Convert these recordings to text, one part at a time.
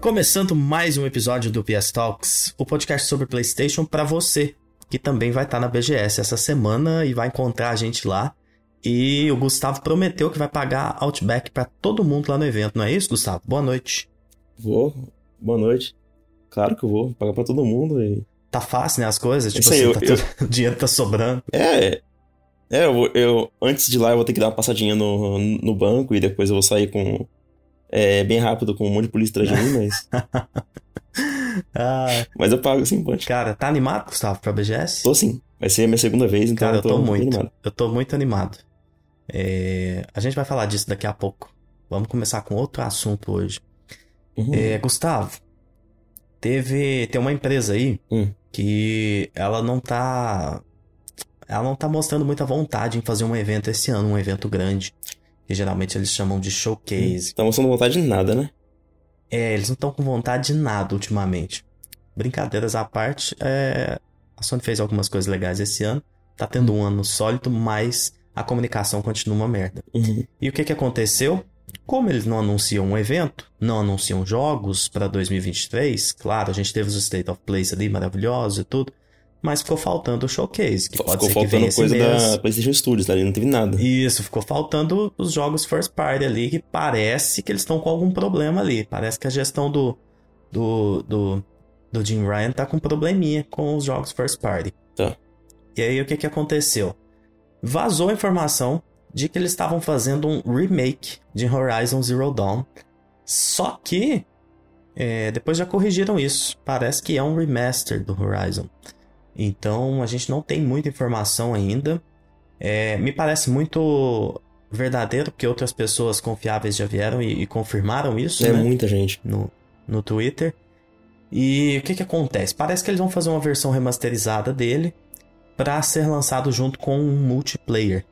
Começando mais um episódio do PS Talks, o podcast sobre PlayStation para você, que também vai estar na BGS essa semana e vai encontrar a gente lá. E o Gustavo prometeu que vai pagar Outback para todo mundo lá no evento, não é isso, Gustavo? Boa noite. Vou, boa noite. Claro que eu vou, pagar para todo mundo e... Tá fácil, né, as coisas? Tipo Isso aí, assim, eu- tá eu- tudo- o dinheiro tá sobrando. É, é eu, eu, antes de lá eu vou ter que dar uma passadinha no, no banco e depois eu vou sair com... É, bem rápido com um monte de polícia atrás de mim, mas... Ah, mas eu pago sim, pode. cara, tá animado, Gustavo, pra BGS? Tô sim. Vai ser a minha segunda vez, então Cara, eu tô bem muito. animado. Eu tô muito animado. É, A gente vai falar disso daqui a pouco. Vamos começar com outro assunto hoje. Uhum. É, Gustavo, teve tem uma empresa aí Hum. que ela não tá ela não tá mostrando muita vontade em fazer um evento esse ano, um evento grande, que geralmente eles chamam de showcase. Tá mostrando vontade de nada, né? É, eles não estão com vontade de nada ultimamente. Brincadeiras à parte, é, a Sony fez algumas coisas legais esse ano, tá tendo um ano sólido, mas a comunicação continua uma merda. Uhum. E o que que aconteceu? Como eles não anunciam um evento, não anunciam jogos para 2023, claro, a gente teve os State of Plays ali maravilhosos e tudo, mas ficou faltando o showcase, que pode Ficou ser que venha faltando esse coisa mês. da PlayStation Studios, ali não teve nada. Isso, ficou faltando os jogos first party ali, que parece que eles estão com algum problema ali. Parece que a gestão do, do, do, do Jim Ryan tá com probleminha com os jogos first party. Tá. E aí o que que aconteceu? Vazou a informação de que eles estavam fazendo um remake de Horizon Zero Dawn. Só que é, depois já corrigiram isso. Parece que é um remaster do Horizon. Então a gente não tem muita informação ainda. É, me parece muito verdadeiro, porque outras pessoas confiáveis já vieram e, e confirmaram isso É né, muita gente. no, no Twitter. E o que, que acontece? Parece que eles vão fazer uma versão remasterizada dele para ser lançado junto com um multiplayer.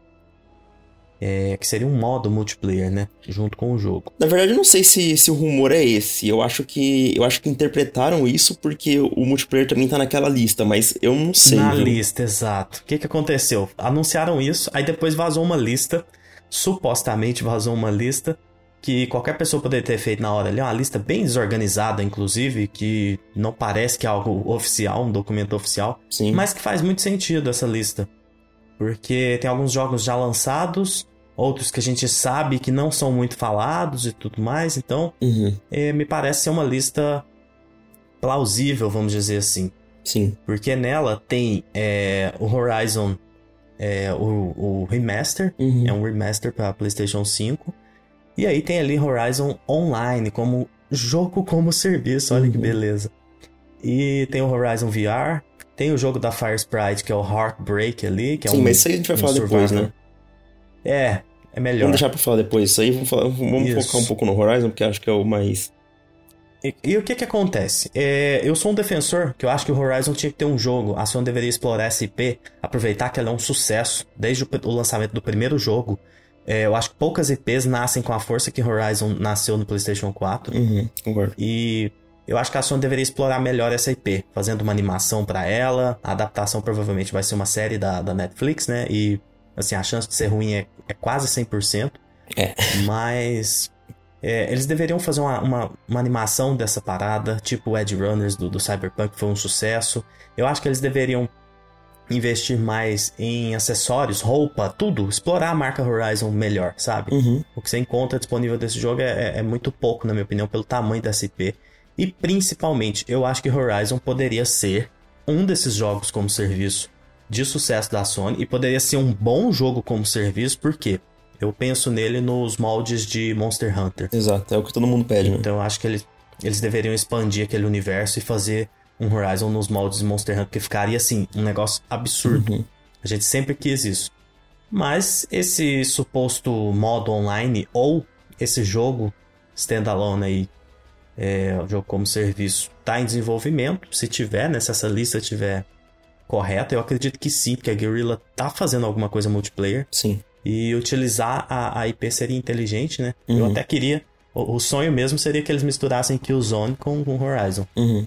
É, que seria um modo multiplayer, né? Junto com o jogo. Na verdade, eu não sei se, se o rumor é esse. Eu acho que eu acho que interpretaram isso porque o multiplayer também tá naquela lista, mas eu não sei. Na viu? lista, exato. O que, que aconteceu? Anunciaram isso, aí depois vazou uma lista. Supostamente vazou uma lista que qualquer pessoa poderia ter feito na hora ali. Uma lista bem desorganizada, inclusive, que não parece que é algo oficial, um documento oficial. Sim. Mas que faz muito sentido essa lista. Porque tem alguns jogos já lançados, outros que a gente sabe que não são muito falados e tudo mais. Então, Uhum. eh, me parece ser uma lista plausível, vamos dizer assim. Sim. Porque nela tem é, o Horizon, é, o, o Remaster, Uhum. é um remaster para PlayStation 5. E aí tem ali Horizon Online, como jogo como serviço, olha que Uhum. beleza. E tem o Horizon VR, tem o jogo da Fire Sprite, que é o Heartbreak ali, que é Sim, um. mas isso aí a gente vai um falar depois, survival. né? É, é melhor. Vamos deixar pra falar depois. Isso aí, vamos, falar- vamos Isso. focar um pouco no Horizon, porque acho que é o mais. E, e o que que acontece? É, eu sou um defensor que eu acho que o Horizon tinha que ter um jogo. A Sony deveria explorar essa IP, aproveitar que ela é um sucesso desde o, o lançamento do primeiro jogo. É, eu acho que poucas IPs nascem com a força que Horizon nasceu no PlayStation 4. Uhum, concordo. E eu acho que a Sony deveria explorar melhor essa IP, fazendo uma animação pra ela. A adaptação provavelmente vai ser uma série da, da Netflix, né? E assim, a chance de ser ruim é, é quase 100%. É. Mas é, eles deveriam fazer uma, uma, uma animação dessa parada, tipo o Edge Runners do, do Cyberpunk, que foi um sucesso. Eu acho que eles deveriam investir mais em acessórios, roupa, tudo, explorar a marca Horizon melhor, sabe? Uhum. O que você encontra disponível desse jogo é, é- é muito pouco, na minha opinião, pelo tamanho da SP. E principalmente, eu acho que Horizon poderia ser um desses jogos como serviço de sucesso da Sony e poderia ser um bom jogo como serviço, porque eu penso nele nos moldes de Monster Hunter. Exato, é o que todo mundo pede, né? Então eu acho que eles, eles deveriam expandir aquele universo e fazer um Horizon nos moldes de Monster Hunter, que ficaria assim, um negócio absurdo. Uhum. A gente sempre quis isso. Mas esse suposto modo online ou esse jogo standalone aí, é, o jogo como serviço, tá em desenvolvimento. Se tiver, né? Se essa lista tiver correta, eu acredito que sim, porque a Guerrilla tá fazendo alguma coisa multiplayer. Sim. E utilizar a, a IP seria inteligente, né? Eu Uhum. até queria. O, o sonho mesmo seria que eles misturassem Killzone com, com Horizon. Uhum.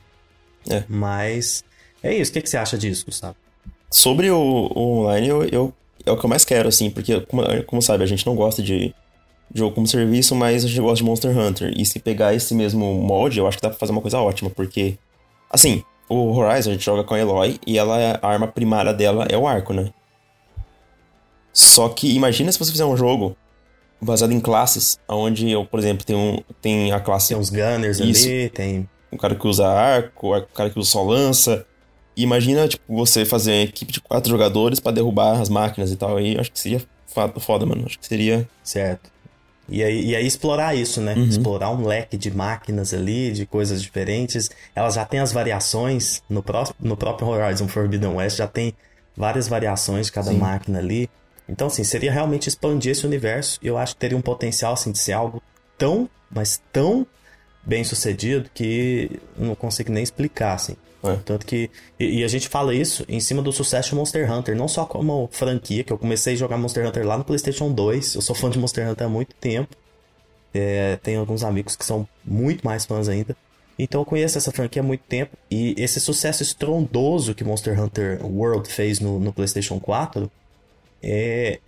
Mas é isso. O que, que você acha disso, Gustavo? Sobre o, o online, eu, eu- é o que eu mais quero, assim, porque, como, como sabe, a gente não gosta de, jogo como serviço, mas a gente gosta de Monster Hunter. E se pegar esse mesmo molde, eu acho que dá pra fazer uma coisa ótima, porque, assim, o Horizon a gente joga com a Eloy e ela, a arma primária dela é o arco, né? Só que imagina se você fizer um jogo baseado em classes, onde eu, por exemplo, tem, um, tem a classe. Tem uns gunners Isso. ali, tem. Um cara que usa arco, o cara que usa só lança. E imagina, tipo, você fazer uma equipe de quatro jogadores para derrubar as máquinas e tal. Aí acho que seria foda, mano. Acho que seria. Certo. E aí, e aí explorar isso, né? Uhum. Explorar um leque de máquinas ali, de coisas diferentes. Elas já têm as variações no, pró no próprio Horizon Forbidden West, já tem várias variações de cada Sim. máquina ali. Então, assim, seria realmente expandir esse universo. E eu acho que teria um potencial, assim, de ser algo tão, mas tão bem sucedido que não consigo nem explicar, assim. É. Tanto que. E, e, a gente fala isso em cima do sucesso de Monster Hunter, não só como franquia, que eu comecei a jogar Monster Hunter lá no PlayStation 2. Eu sou fã de Monster Hunter há muito tempo. É, tenho alguns amigos que são muito mais fãs ainda. Então eu conheço essa franquia há muito tempo. E esse sucesso estrondoso que Monster Hunter World fez no, no PlayStation 4 é,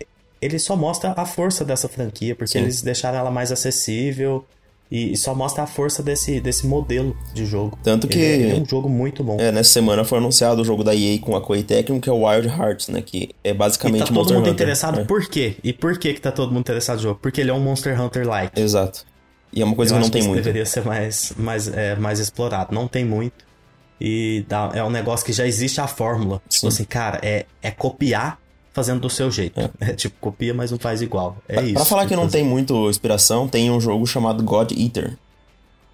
ele só mostra a força dessa franquia, porque Sim. eles deixaram ela mais acessível e, só mostra a força desse, desse modelo de jogo. Tanto que. Ele é, um jogo muito bom. É, nessa semana foi anunciado o jogo da EA com a Koei Tecmo, que é o Wild Hearts, né? Que é basicamente e tá todo mundo Hunter. interessado, é. por quê? E por que que tá todo mundo interessado no jogo? Porque ele é um Monster Hunter-like. Exato. E é uma coisa Eu que não tem que muito. deveria ser mais, mais, é, mais explorado. Não tem muito. E dá, é um negócio que já existe a fórmula. Tipo assim, cara, é, é copiar fazendo do seu jeito. É. é, tipo, copia, mas não faz igual. É pra, isso. Pra falar que não tem muito inspiração, tem um jogo chamado God Eater.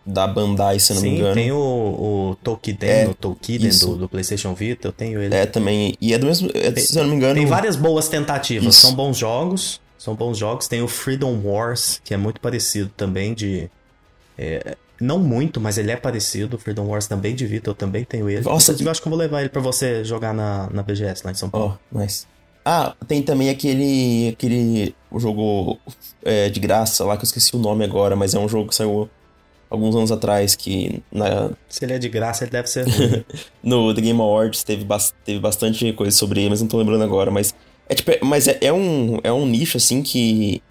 Da Bandai, se não Sim, me engano. tem o, o Tokiden, é, o Tokiden do, do, PlayStation Vita, eu tenho ele. É, também. E é do mesmo. É, tem, se eu não me engano. Tem várias boas tentativas. Isso. São bons jogos. São bons jogos. Tem o Freedom Wars, que é muito parecido também de. É, não muito, mas ele é parecido. O Freedom Wars também de Vita, eu também tenho ele. Nossa, eu acho que eu vou levar ele pra você jogar na, na BGS lá em São Paulo. Oh, nice. Ah, tem também aquele. aquele jogo é, de graça lá, que eu esqueci o nome agora, mas é um jogo que saiu alguns anos atrás que. Na... Se ele é de graça, ele deve ser. no The Game Awards teve, ba teve bastante coisa sobre ele, mas não tô lembrando agora. Mas é tipo, é, mas é, é, um, é um nicho assim que.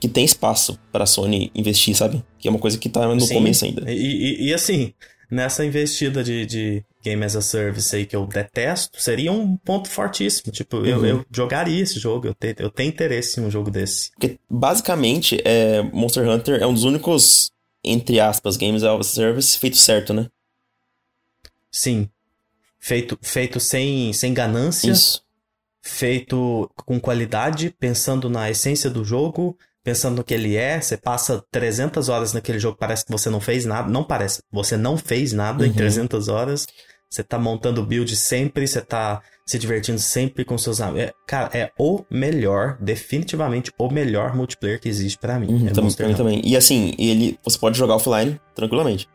que tem espaço pra Sony investir, sabe? Que é uma coisa que tá no Sim. começo ainda. E, e, e assim, nessa investida de, de Game as a Service aí que eu detesto, seria um ponto fortíssimo. Tipo, uhum. eu, eu, jogaria esse jogo, eu, te, eu tenho interesse em um jogo desse. Porque, basicamente, é, Monster Hunter é um dos únicos, entre aspas, Games as a Service feito certo, né? Sim. Feito, feito sem, sem ganância. Isso. Feito com qualidade, pensando na essência do jogo, pensando no que ele é, você passa 300 horas naquele jogo, parece que você não fez nada. Não parece, você não fez nada uhum. em 300 horas. Você tá montando build sempre, você tá se divertindo sempre com seus amigos. É, cara, é o melhor, definitivamente o melhor multiplayer que existe para mim. Uhum, é também, também, também. E assim, ele, você pode jogar offline tranquilamente.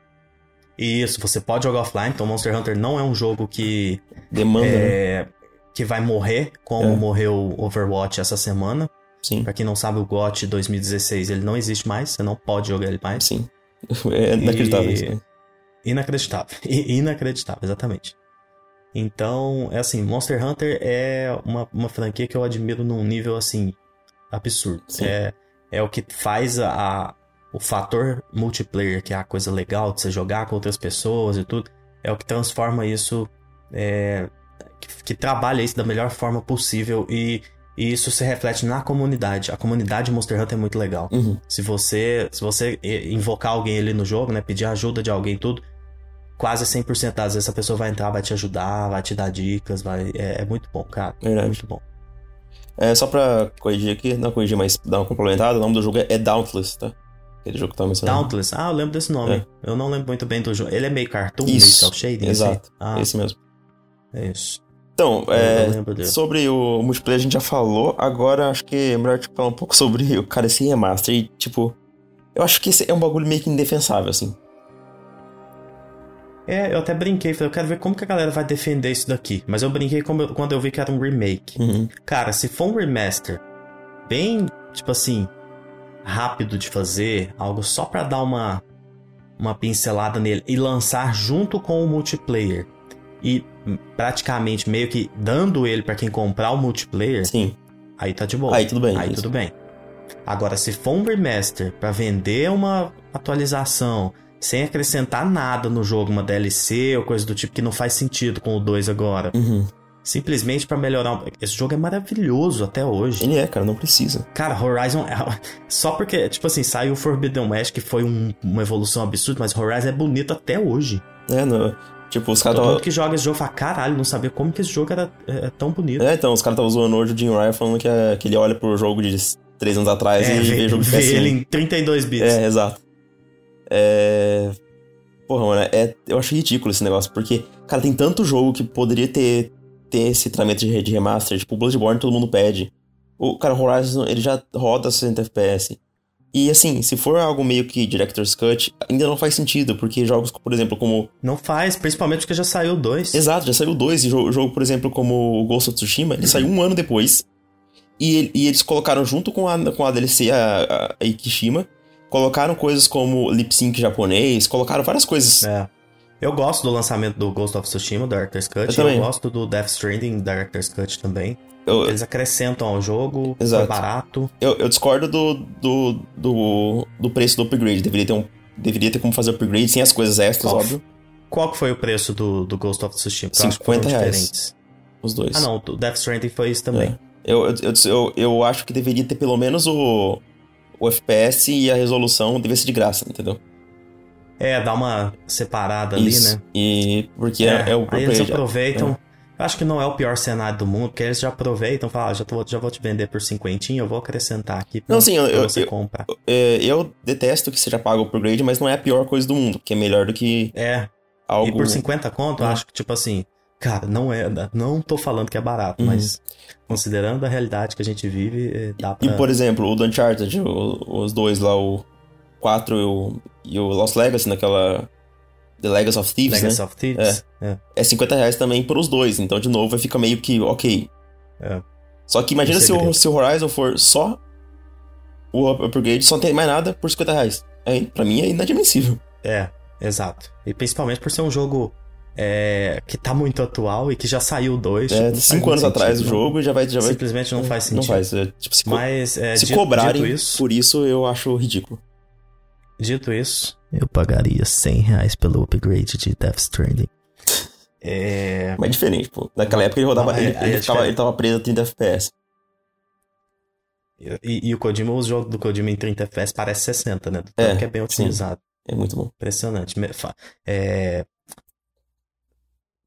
Isso, você pode jogar offline. Então, Monster Hunter não é um jogo que. Demanda. É, né? Que vai morrer, como é. morreu Overwatch essa semana. Sim. Pra quem não sabe, o GOT 2016 ele não existe mais, você não pode jogar ele mais. Sim. É inacreditável e... isso. Né? Inacreditável. inacreditável, exatamente. Então, é assim, Monster Hunter é uma, uma franquia que eu admiro num nível assim absurdo. Sim. É, é o que faz a, a, o fator multiplayer, que é a coisa legal de você jogar com outras pessoas e tudo, é o que transforma isso, é, que, que trabalha isso da melhor forma possível e e isso se reflete na comunidade. A comunidade Monster Hunter é muito legal. Uhum. Se você se você invocar alguém ali no jogo, né, pedir ajuda de alguém tudo, quase 100% das vezes a pessoa vai entrar, vai te ajudar, vai te dar dicas, vai é, é muito bom, cara. Verdade. É muito bom. É, só pra corrigir aqui, não corrigir, mas dar uma complementada, o nome do jogo é Dauntless, tá? Aquele jogo que tá mencionando. Dauntless, ah, eu lembro desse nome. É. Eu não lembro muito bem do jogo. Ele é meio cartoon, isso. meio shading, Exato, assim? ah, esse mesmo. É isso. Então, é, sobre o multiplayer a gente já falou, agora acho que é melhor tipo, falar um pouco sobre o cara esse remaster. E, tipo, eu acho que esse é um bagulho meio que indefensável, assim. É, eu até brinquei, falei, eu quero ver como que a galera vai defender isso daqui. Mas eu brinquei quando eu vi que era um remake. Uhum. Cara, se for um remaster bem, tipo assim, rápido de fazer, algo só pra dar uma, uma pincelada nele e lançar junto com o multiplayer e praticamente meio que dando ele para quem comprar o multiplayer, Sim. aí tá de boa. Aí tudo bem. Aí isso. tudo bem. Agora, se for um remaster pra vender uma atualização sem acrescentar nada no jogo, uma DLC ou coisa do tipo que não faz sentido com o 2 agora. Uhum. Simplesmente pra melhorar. Esse jogo é maravilhoso até hoje. Ele é, cara, não precisa. Cara, Horizon. é- Só porque, tipo assim, saiu o Forbidden West, que foi um- uma evolução absurda, mas Horizon é bonito até hoje. É, não. Tipo, os caras mundo que joga esse jogo fala, caralho, não sabia como que esse jogo era é, tão bonito. É, então, os caras estavam zoando hoje o Jim Ryan falando que, é- que ele olha pro jogo de três anos atrás É, e vê, vê, jogo de vê PS1. ele em 32 bits. É, exato. É. Porra, mano, é... eu acho ridículo esse negócio, porque, cara, tem tanto jogo que poderia ter, ter esse tratamento de, remaster, tipo, o Bloodborne todo mundo pede. O cara, Horizon, ele já roda 60 FPS. E assim, se for algo meio que Director's Cut, ainda não faz sentido, porque jogos, por exemplo, como. Não faz, principalmente porque já saiu dois. Exato, já saiu dois, e jogo, jogo por exemplo, como o Ghost of Tsushima, ele saiu um ano depois. E, e eles colocaram junto com a, com a DLC, a, a, a Ikishima, colocaram coisas como lip sync japonês, colocaram várias coisas. É. Eu gosto do lançamento do Ghost of Tsushima, Director's Cut. Eu Eu, também. gosto do Death Stranding, Director's Cut também. Eu, Eles acrescentam ao jogo, Exato. foi barato. eu, eu discordo do, do, do, do preço do upgrade. Deveria ter, um, deveria ter como fazer upgrade sem as coisas extras, Qual- óbvio. Qual foi o preço do, do Ghost of Tsushima? Porque eu acho que 50 foram reais. diferentes. Os dois. Ah, não, o Death Stranding foi isso também. É. Eu, eu, eu, eu, eu acho que deveria ter pelo menos o, o FPS e a resolução devia ser de graça, entendeu? É, dá uma separada ali, Isso. né? E porque é, é o aí eles upgrade. aproveitam. Eu acho que não é o pior cenário do mundo, porque eles já aproveitam e falam, ah, já, tô- já vou te vender por cinquentinho, eu vou acrescentar aqui pra, Não, sim, eu- eu- você eu- comprar. É, eu detesto que seja pago o upgrade, mas não é a pior coisa do mundo, que é melhor do que É, algo. e por 50 conto, eu É. acho que, tipo assim, cara, não é. Não tô falando que é barato, Uhum. mas considerando a realidade que a gente vive, eh, dá pra. E por exemplo, o Uncharted, o- os dois lá, o 4 e o, e o Lost Legacy, naquela. The Legacy of Thieves, Legacy né? of Thieves. É. É 50 reais também pros dois, então de novo vai ficar meio que ok. É. Só que imagina se o, segredo. se o Horizon for só o up- upgrade, só não tem mais nada por 50 reais. Aí, pra mim é inadmissível. É, exato. E principalmente por ser um jogo é, que tá muito atual e que já saiu dois. tipo, É, faz cinco anos atrás o sentido, jogo e já vai. Já vai Simplesmente não faz sentido. Não faz. é, tipo, se, Mas, é, se dito, cobrarem dito isso, por isso, eu acho ridículo. dito isso, eu pagaria 100 reais pelo upgrade de Death Stranding. É, Mas é diferente, pô. Naquela época ele rodava. Não, é- ele, ele, é ficava, diferente. ele tava preso a 30 FPS. e, e o Kojima, os jogos do Kojima em 30 FPS parece 60, né? Do É, tanto que é bem sim. otimizado. É muito bom. Impressionante. Me- fa- É,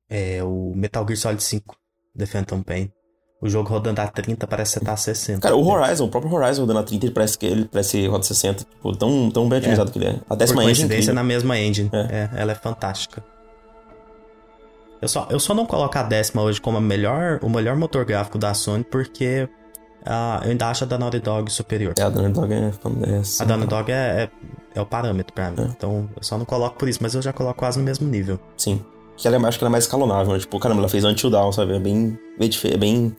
é o Metal Gear Solid 5, The Phantom Pain. O jogo rodando a 30 parece que você tá a 60. Cara, o É. Horizon, o próprio Horizon rodando a 30, ele parece que ele parece roda 60. Tipo, tão, tão bem otimizado que ele é. A Por décima engine é coincidência, incrível. na mesma engine. É. É, ela é fantástica. Eu só, eu só não coloco a décima hoje como a melhor, o melhor motor gráfico da Sony porque ah, eu ainda acho a da Naughty Dog superior. É, a Naughty Dog é, é A da Naughty Dog é, é, é o parâmetro pra mim. É. Então eu só não coloco por isso, mas eu já coloco quase no mesmo nível. Sim. Que ela é, acho que ela é mais escalonável, né? Tipo, caramba, ela fez Until Down, sabe? É bem. bem É bem.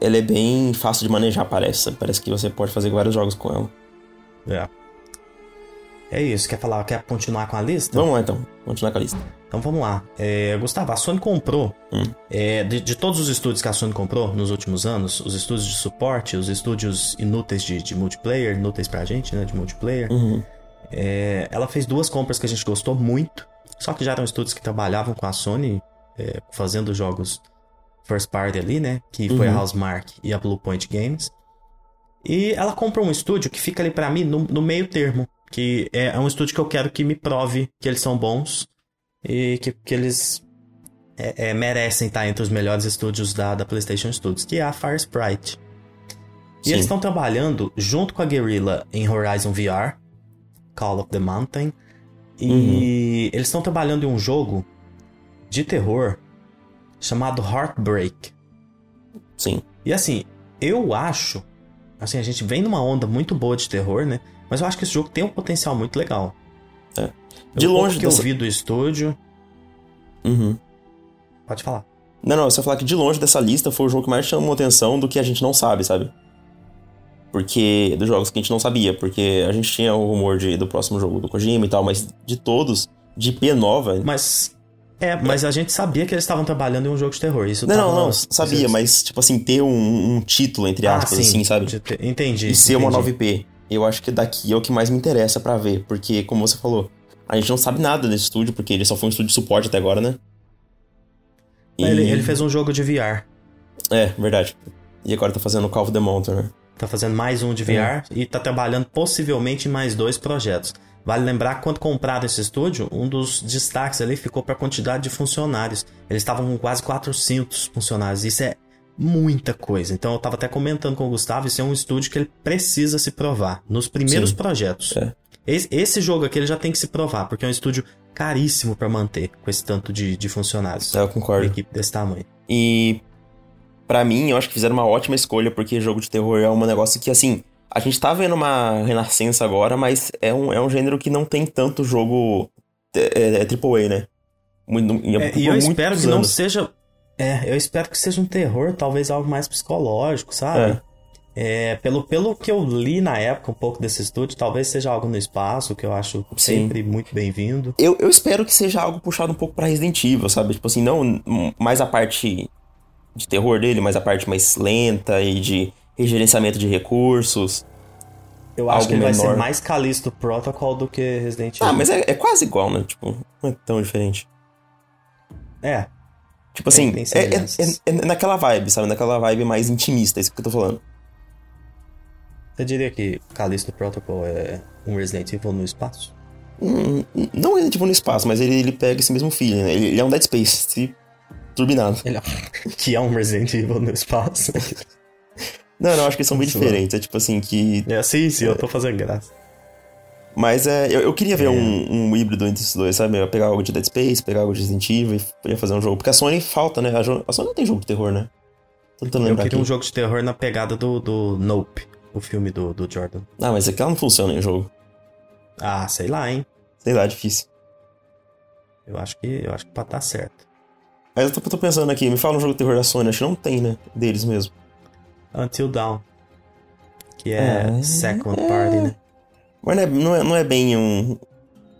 Ela é bem fácil de manejar, parece. sabe? Parece que você pode fazer vários jogos com ela. É. É isso, quer falar, quer continuar com a lista? Vamos lá então, continuar com a lista. Então vamos lá. É, Gustavo, a Sony comprou, Hum. é, de, de todos os estúdios que a Sony comprou nos últimos anos, os estúdios de suporte, os estúdios inúteis de, de multiplayer, inúteis pra gente, né, de multiplayer, Uhum. é, ela fez duas compras que a gente gostou muito, só que já eram estúdios que trabalhavam com a Sony, é, fazendo jogos first party ali, né, que foi a Uhum. Housemark e a Bluepoint Games. E ela comprou um estúdio que fica ali pra mim no, no meio termo, que é, é um estúdio que eu quero que me prove que eles são bons e que, que eles é, é, merecem estar entre os melhores estúdios da, da PlayStation Studios, que é a Fire Sprite. E eles estão trabalhando junto com a Guerrilla em Horizon VR, Call of the Mountain, e Uhum. eles estão trabalhando em um jogo de terror chamado Heartbreak. Sim. E assim, eu acho. Assim, a gente vem numa onda muito boa de terror, né? Mas eu acho que esse jogo tem um potencial muito legal. É. De Eu- longe que eu dessa- vi do estúdio. Uhum. Pode falar. Não, não, você falar que de longe dessa lista foi o jogo que mais chamou atenção do que a gente não sabe, sabe? Porque. Dos jogos que a gente não sabia, porque a gente tinha o rumor de, do próximo jogo do Kojima e tal, mas de todos, de IP nova. Mas. É, mas a gente sabia que eles estavam trabalhando em um jogo de terror. Isso Não, não, não, sabia, mas, tipo assim, ter um, um título, entre Ah, aspas, sim, assim, sabe? Entendi. E ser uma entendi. nova IP. Eu acho que daqui é o que mais me interessa pra ver, porque, como você falou, a gente não sabe nada desse estúdio, porque ele só foi um estúdio de suporte até agora, né? E- Ele, ele fez um jogo de VR. É, verdade. E agora tá fazendo Call of the Mountain, né? Tá fazendo mais um de VR e tá trabalhando possivelmente em mais dois projetos. Vale lembrar que quando compraram esse estúdio, um dos destaques ali ficou para a quantidade de funcionários. Eles estavam com quase 400 funcionários. Isso é muita coisa. Então eu tava até comentando com o Gustavo, isso é um estúdio que ele precisa se provar nos primeiros Sim. projetos. É. Esse, jogo aqui ele já tem que se provar, porque é um estúdio caríssimo para manter com esse tanto de, de funcionários. É, eu Uma concordo. equipe desse tamanho. E pra mim, eu acho que fizeram uma ótima escolha, porque jogo de terror é um negócio que, assim, a gente tá vendo uma renascença agora, mas é um, é um gênero que não tem tanto jogo é, é, é AAA, né? Muito, É, e eu espero que não anos. seja. É, eu espero que seja um terror, talvez algo mais psicológico, sabe? É, pelo, pelo que eu li na época, um pouco desse estúdio, talvez seja algo no espaço, que eu acho Sim. sempre muito bem-vindo. Eu, eu espero que seja algo puxado um pouco pra Resident Evil, sabe? Tipo assim, não hum, mais a parte de terror dele, mas a parte mais lenta e de regerenciamento de recursos. Eu acho que ele vai menor. ser mais Callisto Protocol do que Resident Evil. Ah, mas é, é quase igual, né? Tipo, não é tão diferente. É, Tipo assim, tem é, semelhanças. é- é naquela vibe, sabe? Naquela vibe mais intimista, é isso que eu tô falando. você diria que Callisto Protocol é um Resident Evil no espaço? Hum, não é tipo no espaço, mas ele, ele pega esse mesmo feeling, né? Ele, ele é um Dead Space, se turbinado. É... que é um Resident Evil no espaço? Não, não, acho que eles são bem Zoando. diferentes. É tipo assim, que. é, sim, sim, eu tô fazendo graça. Mas é, eu, eu queria ver É. um, um híbrido entre esses dois, sabe? Eu pegar algo de Dead Space, pegar algo de Resident Evil e fazer um jogo. Porque a Sony falta, né? A, jo- a Sony não tem jogo de terror, né? Tentando Eu lembrar queria aqui. um jogo de terror na pegada do, do Nope, o filme do, do Jordan. Ah, mas aquela não funciona em jogo. Ah, sei lá, hein? Sei lá, difícil. Eu acho que eu acho que pode dar certo. Mas eu tô, tô pensando aqui, me fala um jogo de terror da Sony, acho que não tem, né? Deles mesmo. Until Dawn. Que é, É, Second é. Party, né? Mas não é, não é, não é bem um.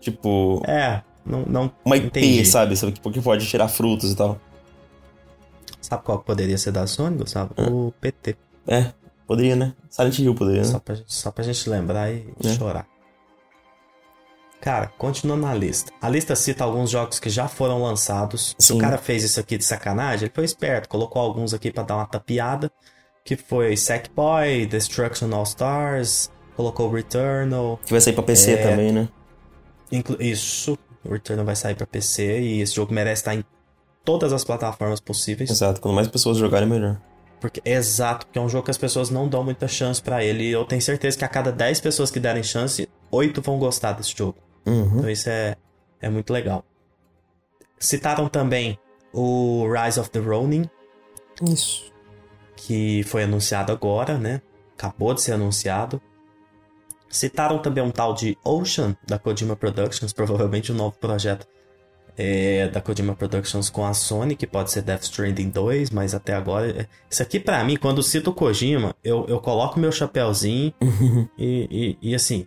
Tipo. É, não, não Uma IP, entendi. sabe? Sabe, Que que pode tirar frutos e tal. Sabe qual poderia ser da Sony, Gustavo? O PT. É, poderia, né? Silent Hill poderia, né? Só pra, gente- só pra gente lembrar e É. chorar. Cara, continuando na lista. A lista cita alguns jogos que já foram lançados. Se o Sim. cara fez isso aqui de sacanagem, ele foi esperto. Colocou alguns aqui pra dar uma tapeada. Que foi Sackboy, Destruction All Stars, colocou Returnal. Que vai sair pra PC É. também, né? Isso, o Returnal vai sair pra PC e esse jogo merece estar em todas as plataformas possíveis. Exato, quanto mais pessoas jogarem, melhor. Porque, exato, porque é um jogo que as pessoas não dão muita chance pra ele. E eu tenho certeza que a cada 10 pessoas que derem chance, 8 vão gostar desse jogo. Uhum. Então isso é, é muito legal. Citaram também o Rise of the Ronin, Isso. que foi anunciado agora, né? Acabou de ser anunciado. Citaram também um tal de Ocean, da Kojima Productions, provavelmente um novo projeto é, da Kojima Productions com a Sony, que pode ser Death Stranding 2, mas até agora. é- Isso aqui, pra mim, quando cito o Kojima, eu, eu coloco meu chapéuzinho e, e, e, assim,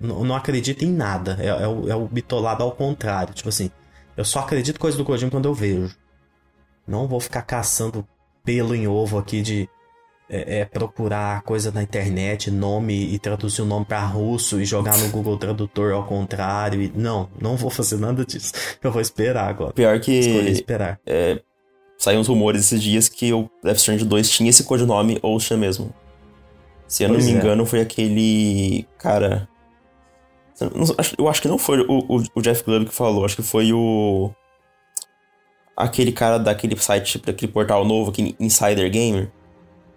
não não acredito em nada. É, é o, é o bitolado ao contrário. Tipo assim, eu só acredito coisa do Kojima quando eu vejo. Não vou ficar caçando pelo em ovo aqui de é, é, procurar coisa na internet, nome e traduzir o nome pra russo e jogar no Google Tradutor ao contrário. E... Não, não vou fazer nada disso. Eu vou esperar agora. Pior Escolhi que esperar. saiu uns rumores esses dias que o Death Stranding 2 tinha esse codinome Ocean mesmo. Se eu não Pois me é. engano, foi aquele cara. Eu acho- que não foi o, o- Jeff Grubb que falou, acho que foi o. Aquele cara daquele site, daquele portal novo, aquele Insider Gamer,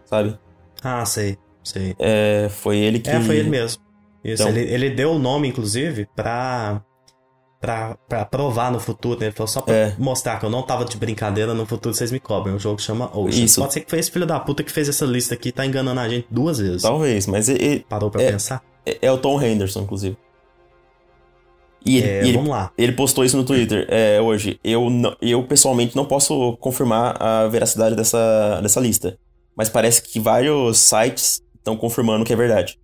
sabe? Ah, sei, sei. É, foi ele que. É, foi ele mesmo. Isso, Então- ele, ele deu o nome, inclusive, pra, pra, pra provar no futuro. né? Ele falou só pra É. mostrar que eu não tava de brincadeira, no futuro vocês me cobrem. O jogo chama Ocean. Isso. Pode ser que foi esse filho da puta que fez essa lista aqui e tá enganando a gente duas vezes. Talvez, mas ele- Parou pra É. pensar? é, é o Tom Henderson, inclusive. E ele, É, e ele vamos lá. Ele postou isso no Twitter é, hoje. Eu, não- eu pessoalmente não posso confirmar a veracidade dessa, dessa lista. Mas parece que vários sites estão confirmando que é verdade.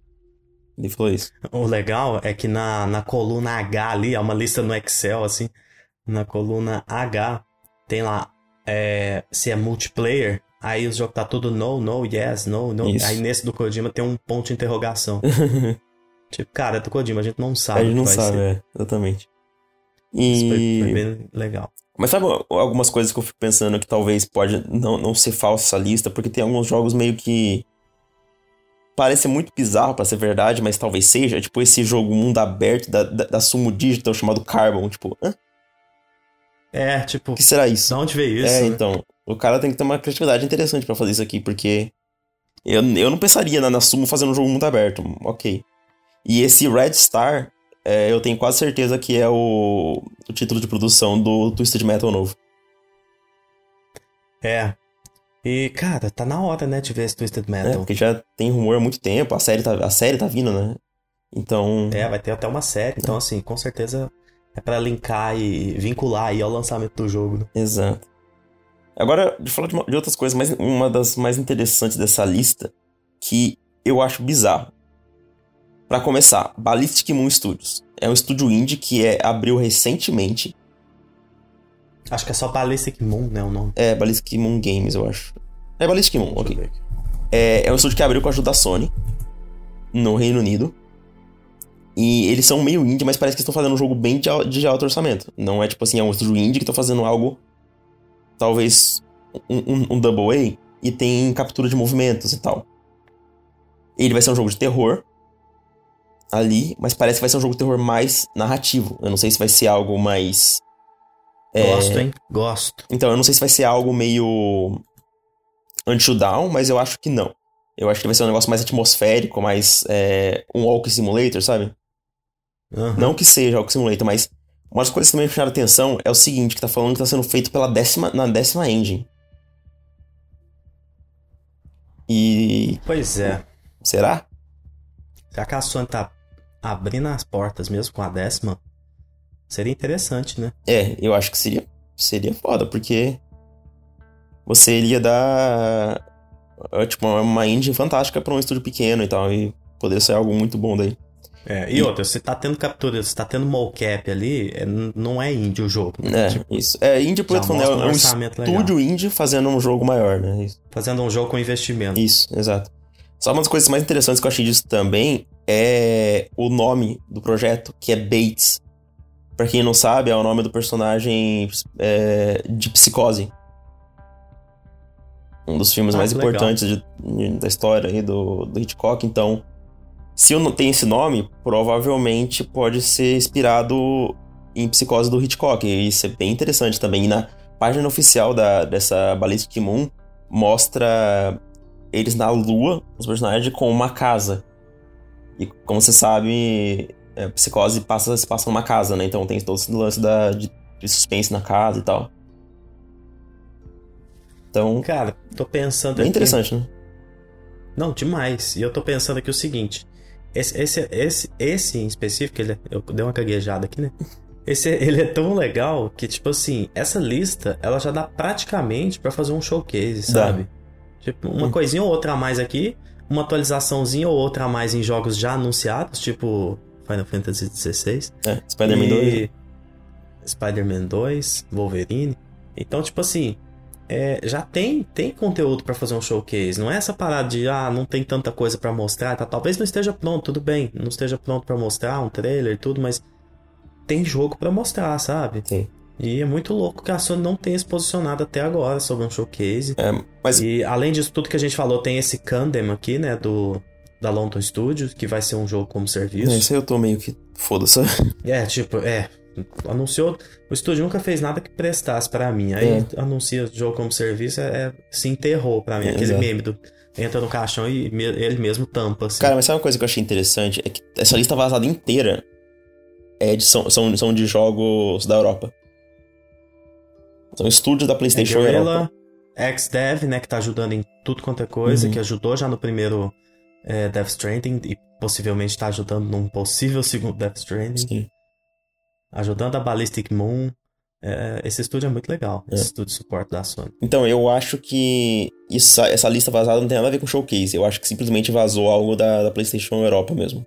Ele falou isso. O legal é que na, na coluna H ali, é uma lista no Excel, assim, na coluna H, tem lá é, se é multiplayer, aí o jogo tá tudo no, no, yes, no, no. Isso. Aí nesse do Kojima tem um ponto de interrogação. tipo, cara, é do Kojima, a gente não sabe. a gente não sabe, ser. é, exatamente. Isso foi, E... foi bem legal. Mas sabe algumas coisas que eu fico pensando que talvez pode não, não ser falsa essa lista, porque tem alguns jogos meio que parece muito bizarro pra ser verdade, mas talvez seja, tipo esse jogo mundo aberto da, da, da Sumo Digital chamado Carbon, tipo, hã? É, tipo, o que será isso? de onde veio isso? é, né? então, o cara tem que ter uma criatividade interessante pra fazer isso aqui, porque eu, eu não pensaria na, na Sumo fazendo um jogo mundo aberto, ok. E esse Red Star, é, eu tenho quase certeza que é o, o título de produção do Twisted Metal novo. É. E, cara, tá na hora, né, de ver esse Twisted É, Metal. porque já tem rumor há muito tempo, a série tá, a série tá vindo, né? Então. É, vai ter até uma série, então assim, com certeza é pra linkar e vincular aí ao lançamento do jogo, né? Exato. Agora, de falar de, uma- de outras coisas, mas uma das mais interessantes dessa lista, que eu acho bizarro. Pra começar, Ballistic Moon Studios. É um estúdio indie que é, abriu recentemente. Acho que é só Ballistic Moon, né, o nome. É, Ballistic Moon Games, eu acho. É Ballistic Moon, Deixa ok. É, é um estúdio que abriu com a ajuda da Sony, no Reino Unido. E eles são meio indie, mas parece que estão fazendo um jogo bem de, de alto orçamento. Não é tipo assim, é um estúdio indie que tá fazendo algo, talvez um, um, um double A, e tem captura de movimentos e tal. Ele vai ser um jogo de terror, ali, mas parece que vai ser um jogo de terror mais narrativo. Eu não sei se vai ser algo mais... é, Gosto, hein? Gosto. então, eu não sei se vai ser algo meio Until Dawn, mas eu acho que não. Eu acho que vai ser um negócio mais atmosférico, mais é, um Walk Simulator, sabe? Aham. Não que seja Walk Simulator, mas uma das coisas que também me chamaram atenção é o seguinte, que tá falando que tá sendo feito pela décima, na décima engine. E... Pois é. será? Será que a Sony tá abrindo as portas mesmo com a décima? Seria interessante, né? É, eu acho que seria, seria foda, porque você iria dar é, tipo, uma engine fantástica pra um estúdio pequeno e tal, e poderia ser algo muito bom daí. É, e, E- outra, você tá tendo captura, você tá tendo mocap ali, é, não é indie o jogo. né? É, Tipo, isso. É, indie, outro lado, mostra um é um orçamento legal. estúdio indie fazendo um jogo maior, né? Isso, fazendo um jogo com investimento. isso, exato. Só uma das coisas mais interessantes que eu achei disso também é o nome do projeto, que é Bates. Pra quem não sabe, é o nome do personagem é, de Psicose. Um dos filmes Ah, mais importantes de- de- da história aí do, do Hitchcock. Então, se eu não tenho esse nome, provavelmente pode ser inspirado em Psicose do Hitchcock. E isso é bem interessante também. E na página oficial da, dessa Ballistic Moon mostra eles na lua, os personagens, com uma casa. E como você sabe, é, Psicose passa, se passa numa casa, né? Então tem todo esse lance da, de, de suspense na casa e tal. Então, Cara, tô pensando aqui- interessante, né? Não, demais. E eu tô pensando aqui o seguinte. Esse, esse, esse, esse em específico, ele, é- eu dei uma gaguejada aqui, né? Esse, ele é tão legal que, tipo assim, essa lista, ela já dá praticamente pra fazer um showcase, Dá. sabe? Tipo, uma Hum. coisinha ou outra a mais aqui, uma atualizaçãozinha ou outra a mais em jogos já anunciados, tipo Final Fantasy XVI. É, Spider-Man 2. E Spider-Man 2, Wolverine. Então, tipo assim, é, já tem, tem conteúdo pra fazer um showcase. Não é essa parada de, ah, não tem tanta coisa pra mostrar. Tá? Talvez não esteja pronto, tudo bem. Não esteja pronto pra mostrar um trailer e tudo, mas tem jogo pra mostrar, sabe? Sim. E é muito louco que a Sony não tenha se posicionado até agora sobre um showcase. É, mas E além disso tudo que a gente falou, tem esse Candem aqui, né, do da London Studios, que vai ser um jogo como serviço. é, isso aí eu tô meio que foda-se. É, tipo, é. Anunciou. O estúdio nunca fez nada que prestasse pra mim. Aí É. anuncia jogo como serviço, é, é- se enterrou pra mim. É, Aquele exato. meme do. Entra no caixão e me- ele mesmo tampa, assim. Cara, mas sabe uma coisa que eu achei interessante? É que essa lista vazada inteira é de, são, são, são de jogos da Europa. São estúdios da é PlayStation Europa. Guerrilla, XDev, né, que tá ajudando em tudo quanto é coisa, Uhum. que ajudou já no primeiro é, Death Stranding e possivelmente tá ajudando num possível segundo Death Stranding. Sim. Ajudando a Ballistic Moon. É, esse estúdio é muito legal, É. esse estúdio de suporte da Sony. Então, eu acho que isso, essa lista vazada não tem nada a ver com showcase. Eu acho que simplesmente vazou algo da, da PlayStation Europa mesmo.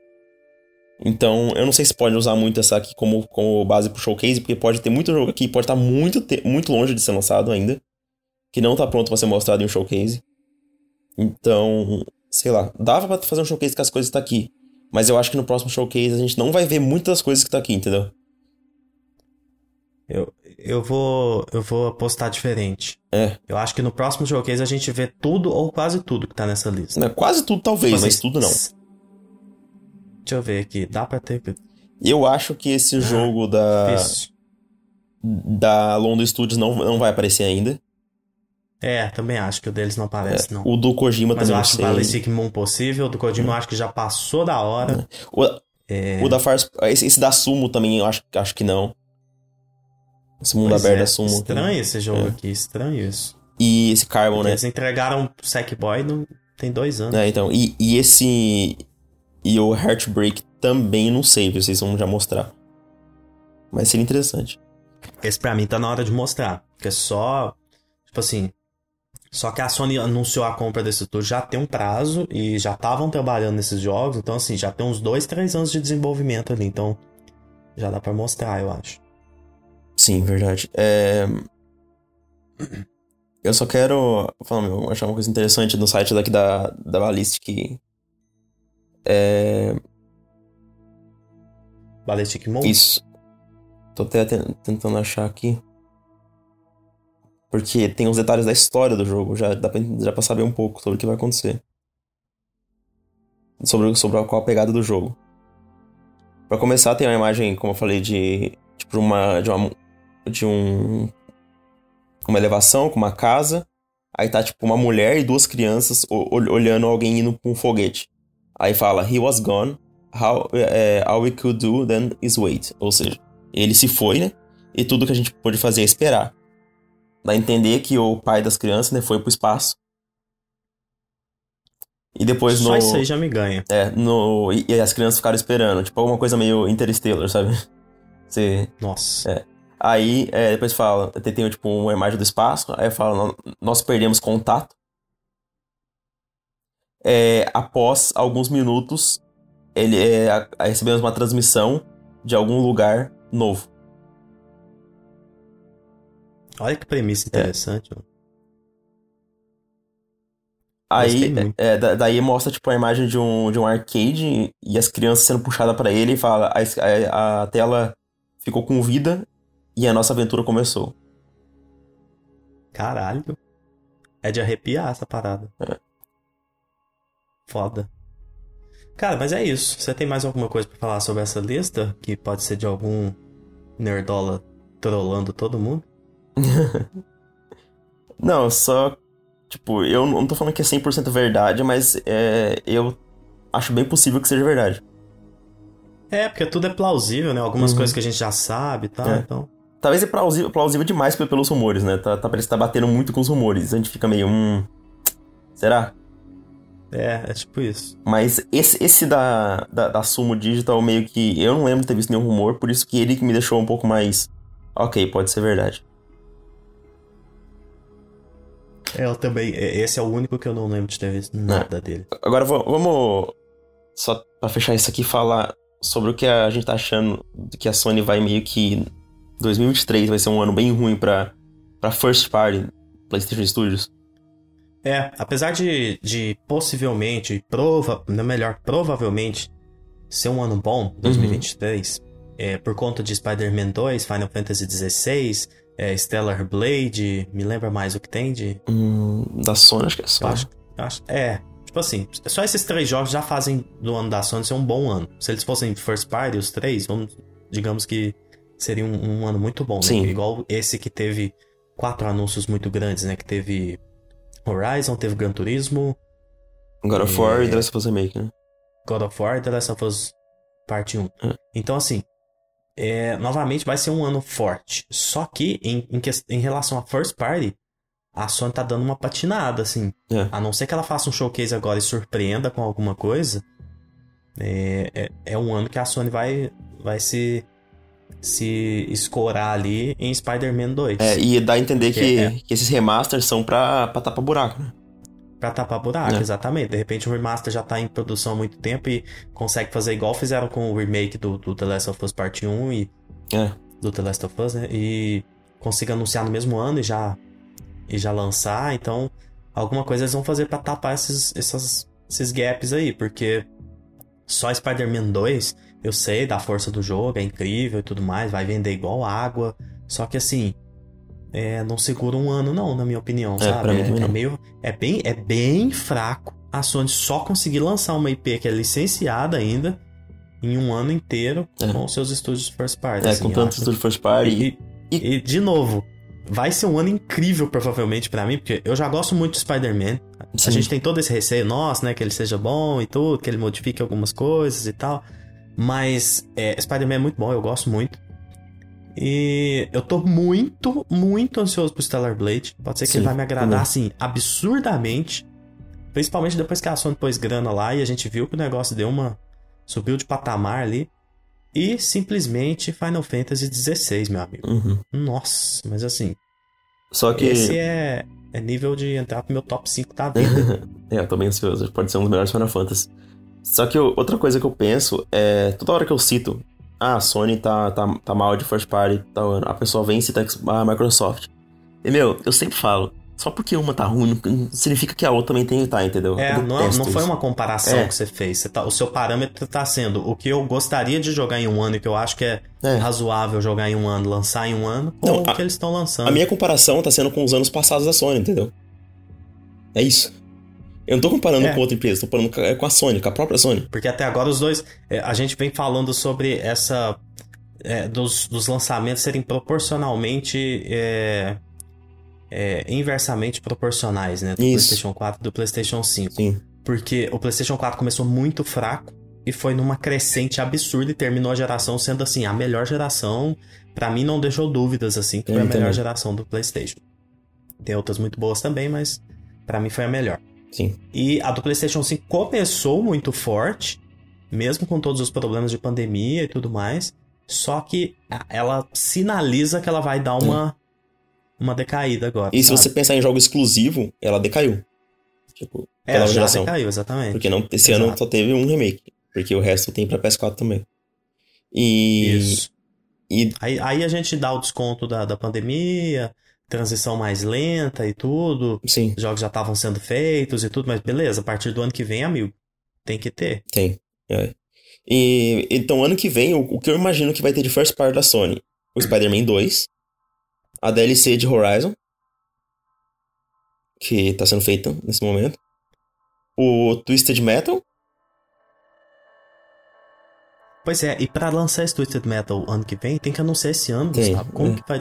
Então, eu não sei se pode usar muito essa aqui como, como base pro showcase, porque pode ter muito jogo aqui, pode estar muito, muito longe de ser lançado ainda, que não tá pronto para ser mostrado em um showcase. Então, sei lá, dava pra fazer um showcase com as coisas que tá aqui. Mas eu acho que no próximo showcase a gente não vai ver muitas coisas que tá aqui, entendeu? Eu, eu vou eu vou apostar diferente. É. Eu acho que no próximo showcase a gente vê tudo ou quase tudo que tá nessa lista. Não, quase tudo talvez, tipo, mas tudo não. Deixa eu ver aqui, dá pra ter. Eu acho que esse jogo da. Difícil. Da London Studios não, não vai aparecer ainda. É, também acho que o deles não aparece, é, não. O do Kojima Mas também eu acho que Ballistic Moon possível. O do Kojima eu acho que já passou da hora. O, é... o da Fars... Esse, esse, da Sumo também eu acho, acho que não. Esse mundo pois aberto é, da Sumo. Estranho também. esse jogo é. aqui, estranho isso. E esse Carbon, Porque né? Eles entregaram Sackboy no... tem dois anos. É, então. E, e esse... E o Heartbreak também não sei, vocês vão já mostrar. Mas seria interessante. Esse pra mim tá na hora de mostrar. Porque é só... Tipo assim, só que a Sony anunciou a compra desse estúdio já tem um prazo e já estavam trabalhando nesses jogos, então assim, já tem uns dois, três anos de desenvolvimento ali, então já dá para mostrar, eu acho. Sim, verdade. É... Eu só quero falar, meu, achar uma coisa interessante no site daqui da, da Ballistic. É... Ballistic Moon? Isso. Tô até tentando achar aqui. Porque tem os detalhes da história do jogo, já dá pra, já pra saber um pouco sobre o que vai acontecer. Sobre, sobre qual a pegada do jogo. Para começar, tem uma imagem, como eu falei, de. Tipo, uma. De, uma, de um. Uma elevação com uma casa. Aí tá, tipo, uma mulher e duas crianças olhando alguém indo pra um foguete. Aí fala, he was gone. How, é, all we could do then is wait. Ou seja, ele se foi, né? E tudo que a gente pôde fazer é esperar. Dá a entender que o pai das crianças né, foi pro espaço. E depois Só no. isso aí já me ganha. É, no. E, e as crianças ficaram esperando. Tipo, alguma coisa meio Interstellar, sabe? Você. Nossa. É. Aí, é, depois fala, tem tipo uma imagem do espaço, aí fala, nós perdemos contato. É, após alguns minutos, ele é, recebemos uma transmissão de algum lugar novo. Olha que premissa interessante. É. Aí, é, daí mostra, tipo, a imagem de um, de um arcade e as crianças sendo puxadas para ele e fala, a, a, a, tela ficou com vida e a nossa aventura começou. Caralho. É de arrepiar essa parada. É. Foda. Cara, mas é isso. Você tem mais alguma coisa para falar sobre essa lista? Que pode ser de algum nerdola trollando todo mundo? não, só. Tipo, eu não tô falando que é 100% verdade, mas é, eu acho bem possível que seja verdade. É, porque tudo é plausível, né? Algumas uhum. coisas que a gente já sabe e tal, é. então. Talvez é plausível, plausível demais pelos rumores, né? Tá, tá, parece que tá batendo muito com os rumores. A gente fica meio. Hum. Será? É, é tipo isso. Mas esse, esse da, da, da Sumo Digital, meio que. Eu não lembro de ter visto nenhum rumor, por isso que ele que me deixou um pouco mais. Ok, pode ser verdade. Eu também. Esse é o único que eu não lembro de ter visto nada é. dele. Agora vamos. Só pra fechar isso aqui, falar sobre o que a gente tá achando que a Sony vai meio que. 2023 vai ser um ano bem ruim pra, pra first party PlayStation Studios. É, apesar de, de possivelmente, prova, não melhor, provavelmente ser um ano bom, 2023, uhum. é, por conta de Spider-Man 2, Final Fantasy XVI, é, Stellar Blade, me lembra mais o que tem de. Hum, da Sony, acho que é só. Acho, acho, é, tipo assim, só esses três jogos já fazem do ano da Sony ser um bom ano. Se eles fossem First Party, os três, vamos, digamos que seria um, um ano muito bom, né? Sim. Igual esse que teve quatro anúncios muito grandes, né? Que teve Horizon, teve Gran Turismo. God of War e The Last of Us Remake, né? God of War e The Last of Us Parte 1. É. Então, assim, é, novamente vai ser um ano forte. Só que, em, em, em, relação a First Party, a Sony tá dando uma patinada, assim. É. A não ser que ela faça um showcase agora e surpreenda com alguma coisa. É, é, é um ano que a Sony vai, vai se, se escorar ali em Spider-Man 2. É, e dá a entender que, é. que esses remasters são pra, pra tapar buraco, né? Pra tapar buraco, é. exatamente. De repente o remaster já tá em produção há muito tempo e consegue fazer igual fizeram com o remake do, do The Last of Us Part 1 e. É. Do The Last of Us, né? E consiga anunciar no mesmo ano e já. E já lançar. Então, alguma coisa eles vão fazer para tapar esses, esses, esses gaps aí, porque só Spider-Man 2, eu sei da força do jogo, é incrível e tudo mais, vai vender igual água. Só que assim, é, não segura um ano, não, na minha opinião, é, sabe? Mim é, é, meio. É bem, é bem fraco a Sony só conseguir lançar uma IP que é licenciada ainda em um ano inteiro é. com seus estúdios first party. É, assim, com tantos estúdios first party. E, e, e, de novo, vai ser um ano incrível, provavelmente, para mim, porque eu já gosto muito do Spider-Man. A gente tem todo esse receio, nossa, né, que ele seja bom e tudo, que ele modifique algumas coisas e tal. Mas é, Spider-Man é muito bom, eu gosto muito. E eu tô muito, muito ansioso pro Stellar Blade. Pode ser que Sim, ele vai me agradar, assim, absurdamente. Principalmente depois que a Sony pôs grana lá e a gente viu que o negócio deu uma. subiu de patamar ali. E simplesmente Final Fantasy XVI, meu amigo. Uhum. Nossa, mas assim. Só que. Esse é, é nível de entrar pro meu top 5 da vida. é, eu tô bem ansioso. Pode ser um dos melhores Final Fantasy. Só que eu, outra coisa que eu penso é. Toda hora que eu cito ah, a Sony tá, tá, tá mal de first party ano. A pessoa vem e cita a Microsoft. E, meu, eu sempre falo, só porque uma tá ruim, não significa que a outra também tem que tá, entendeu? É, não, não foi uma comparação é. que você fez. Você tá, o seu parâmetro tá sendo o que eu gostaria de jogar em um ano e que eu acho que é, é. razoável jogar em um ano, lançar em um ano, ou o que eles estão lançando. A minha comparação tá sendo com os anos passados da Sony, entendeu? É isso. Eu não tô comparando é. com outra empresa, tô comparando é, com a Sony, com a própria Sony. Porque até agora os dois. É, a gente vem falando sobre essa. É, dos, dos, lançamentos serem proporcionalmente. É, é, inversamente proporcionais, né? Do Isso. PlayStation 4 e do PlayStation 5. Sim. Porque o PlayStation 4 começou muito fraco e foi numa crescente absurda e terminou a geração sendo assim, a melhor geração. para mim não deixou dúvidas assim, que foi a melhor geração do PlayStation. Tem outras muito boas também, mas para mim foi a melhor. Sim. E a do PlayStation 5 começou muito forte, mesmo com todos os problemas de pandemia e tudo mais. Só que ela sinaliza que ela vai dar uma, uma decaída agora. E sabe? se você pensar em jogo exclusivo, ela decaiu. Tipo, é, ela já geração. decaiu, exatamente. Porque não, esse Exato. ano só teve um remake. Porque o resto tem pra PS4 também. E. Isso. E... Aí, aí a gente dá o desconto da, da pandemia, transição mais lenta e tudo. Sim. Os jogos já estavam sendo feitos e tudo, mas beleza, a partir do ano que vem, amigo, tem que ter. Tem. É. E então, ano que vem, o, o, que eu imagino que vai ter de first part da Sony? O Spider-Man 2, a DLC de Horizon, que tá sendo feita nesse momento, o Twisted Metal. Pois é, e para lançar esse Twisted Metal ano que vem, tem que anunciar esse ano, tem, sabe? Como é. que vai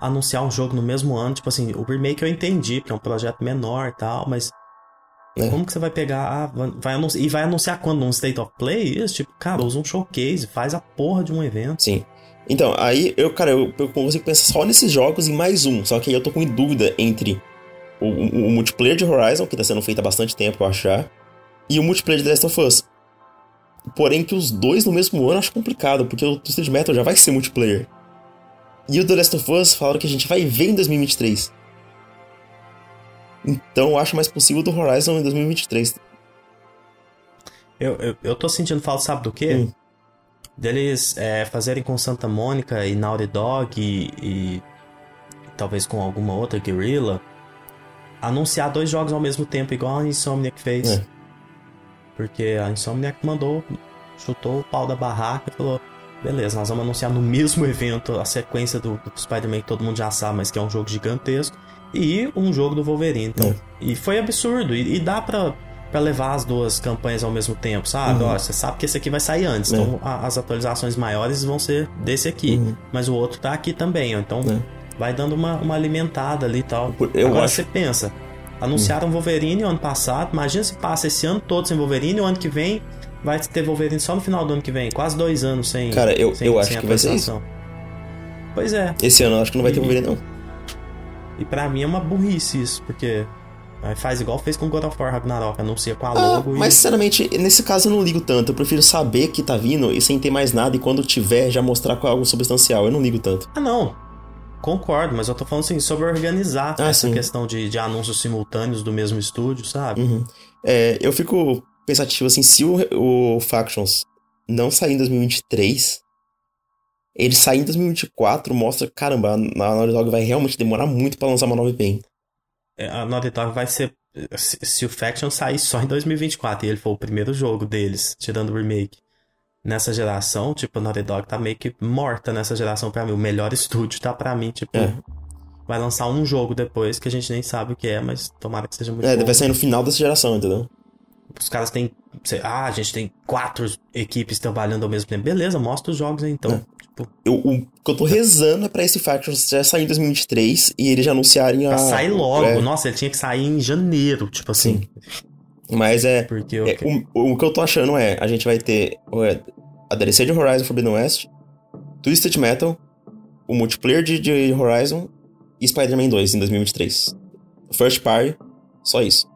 anunciar um jogo no mesmo ano. Tipo assim, o remake eu entendi, porque é um projeto menor e tal, mas. É. Como que você vai pegar. Ah, vai anunciar, e vai anunciar quando? Num State of Play? Isso, tipo, cara, usa um showcase, faz a porra de um evento. Sim. Então, aí eu, cara, eu, eu consigo pensar só nesses jogos e mais um. Só que aí eu tô com dúvida entre o, o, o multiplayer de Horizon, que tá sendo feito há bastante tempo, eu achar, e o multiplayer de The Last of Us. Porém, que os dois no mesmo ano eu acho complicado, porque o Twisted Metal já vai ser multiplayer. E o The Last of Us falaram que a gente vai ver em 2023. Então eu acho mais possível do Horizon em 2023. Eu, eu, eu tô sentindo falta, sabe do quê? Hum. Deles é, fazerem com Santa Mônica e Naughty Dog e, e, talvez com alguma outra Guerrilla anunciar dois jogos ao mesmo tempo, igual a Insomniac fez. É. Porque a Insomniac mandou, chutou o pau da barraca e falou: beleza, nós vamos anunciar no mesmo evento a sequência do, do Spider-Man que todo mundo já sabe, mas que é um jogo gigantesco, e um jogo do Wolverine. Então, é. E foi absurdo, e, e dá pra, pra levar as duas campanhas ao mesmo tempo, sabe? Uhum. Ó, você sabe que esse aqui vai sair antes, é. então a, as atualizações maiores vão ser desse aqui, uhum. mas o outro tá aqui também, ó, então é. vai dando uma, uma alimentada ali e tal. Eu Agora acho... você pensa, anunciaram uhum. Wolverine ano passado, imagina se passa esse ano todo sem Wolverine, e o ano que vem vai ter Wolverine só no final do ano que vem. Quase dois anos sem. Cara, eu, sem, eu acho que vai ser isso. Pois é. Esse ano eu acho que não vai e, ter Wolverine, não. E pra mim é uma burrice isso, porque. Faz igual fez com God of War Ragnarok, anuncia com a ah, logo. Mas sinceramente, nesse caso eu não ligo tanto. Eu prefiro saber que tá vindo e sem ter mais nada, e quando tiver já mostrar com algo substancial. Eu não ligo tanto. Ah, não. Concordo, mas eu tô falando assim, sobre organizar Ah, essa sim. questão de, de anúncios simultâneos do mesmo estúdio, sabe? Uhum. É, eu fico pensativo assim, se o, o Factions não sair em 2023, ele sair em 2024 mostra, caramba, a Naughty Dog vai realmente demorar muito pra lançar uma nova IP. É, A Naughty Dog vai ser. Se, se o Faction sair só em 2024 e ele for o primeiro jogo deles, tirando o remake, nessa geração, tipo, a Naughty Dog tá meio que morta nessa geração pra mim. O melhor estúdio tá pra mim, tipo. É. Vai lançar um jogo depois que a gente nem sabe o que é, mas tomara que seja muito É, bom. vai sair no final dessa geração, entendeu? Os caras têm. sei- Ah, a gente tem quatro equipes trabalhando ao mesmo tempo. Beleza, mostra os jogos aí então. É. Tipo, Eu, o que eu tô rezando é pra esse Factions já sair em 2023 e eles já anunciarem a. sair logo. É, Nossa, ele tinha que sair em janeiro, tipo assim. mas é. Porque eu. é, o, o que eu tô achando é, a gente vai ter é, a DLC de Horizon Forbidden West, Twisted Metal, o multiplayer de, de Horizon e Spider-Man 2 em 2023. First Party, só isso.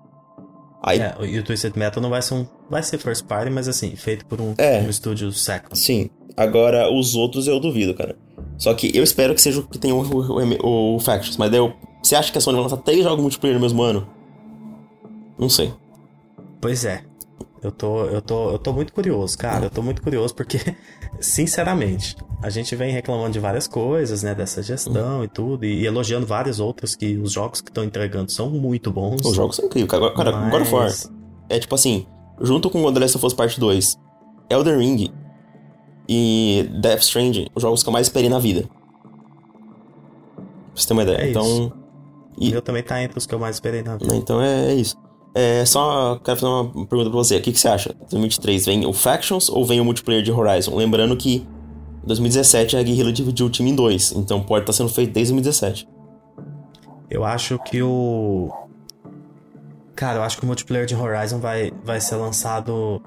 Aí, É, e o Twisted Metal não vai ser um. Vai ser first party, mas assim, feito por um, É. um estúdio second. sim. Agora, os outros eu duvido, cara. Só que eu espero que seja o que tem o, o, o, o Factions. Mas daí eu, você acha que a Sony vai lançar três jogos multiplayer no mesmo ano? Não sei. Pois é. Eu tô, eu tô, eu tô muito curioso, cara. Eu tô muito curioso porque, sinceramente, a gente vem reclamando de várias coisas, né, dessa gestão e tudo, e, elogiando várias outras que os jogos que estão entregando são muito bons. Os jogos são incríveis. Cara, cara mas... God of War é tipo assim, junto com o The Last of Us Part 2, Elden Ring e Death Stranding, os jogos que eu mais esperei na vida. Pra você ter uma ideia. É então, e- Eu também tá entre os que eu mais esperei na vida. então é, é isso. É, só quero fazer uma pergunta pra você. O que, que você acha? 2023 vem o Factions ou vem o multiplayer de Horizon? Lembrando que em 2017 a Guerrilla dividiu o time em dois, então pode estar sendo feito desde 2017. Eu acho que o. Cara, eu acho que o multiplayer de Horizon vai, vai ser lançado.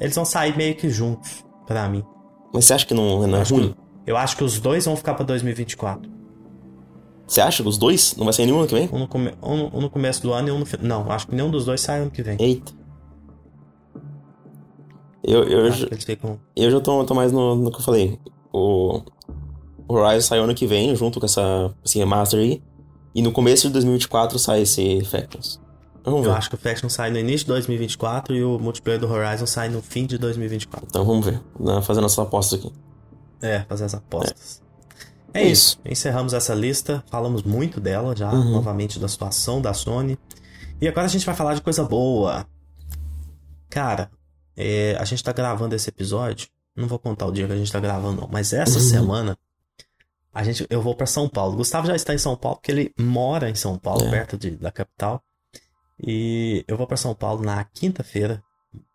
Eles vão sair meio que juntos, pra mim. Mas você acha que não, não é ruim? que- eu acho que os dois vão ficar pra 2024. Você acha que os dois? Não vai sair nenhum ano que vem? Um no, come... um, no- um no começo do ano e um no final. Não, acho que nenhum dos dois sai ano que vem. Eita. Eu, eu, Acho já- ficam. eu já tô, tô mais no, no que eu falei. O Horizon sai ano que vem, junto com essa, esse remaster aí. E no começo de 2024 sai esse Factions. Vamos Eu ver. acho que o Faction sai no início de 2024 e o multiplayer do Horizon sai no fim de 2024. Então vamos ver. Fazendo nossas apostas aqui. É, fazer as apostas. É, É isso. Encerramos essa lista. Falamos muito dela já, Uhum. novamente, da situação da Sony. E agora a gente vai falar de coisa boa. Cara, é, a gente tá gravando esse episódio. Não vou contar o dia que a gente tá gravando, não. Mas essa Uhum. semana, a gente, eu vou pra São Paulo. Gustavo já está em São Paulo, porque ele mora em São Paulo, É. perto de, da capital. E eu vou pra São Paulo na quinta-feira,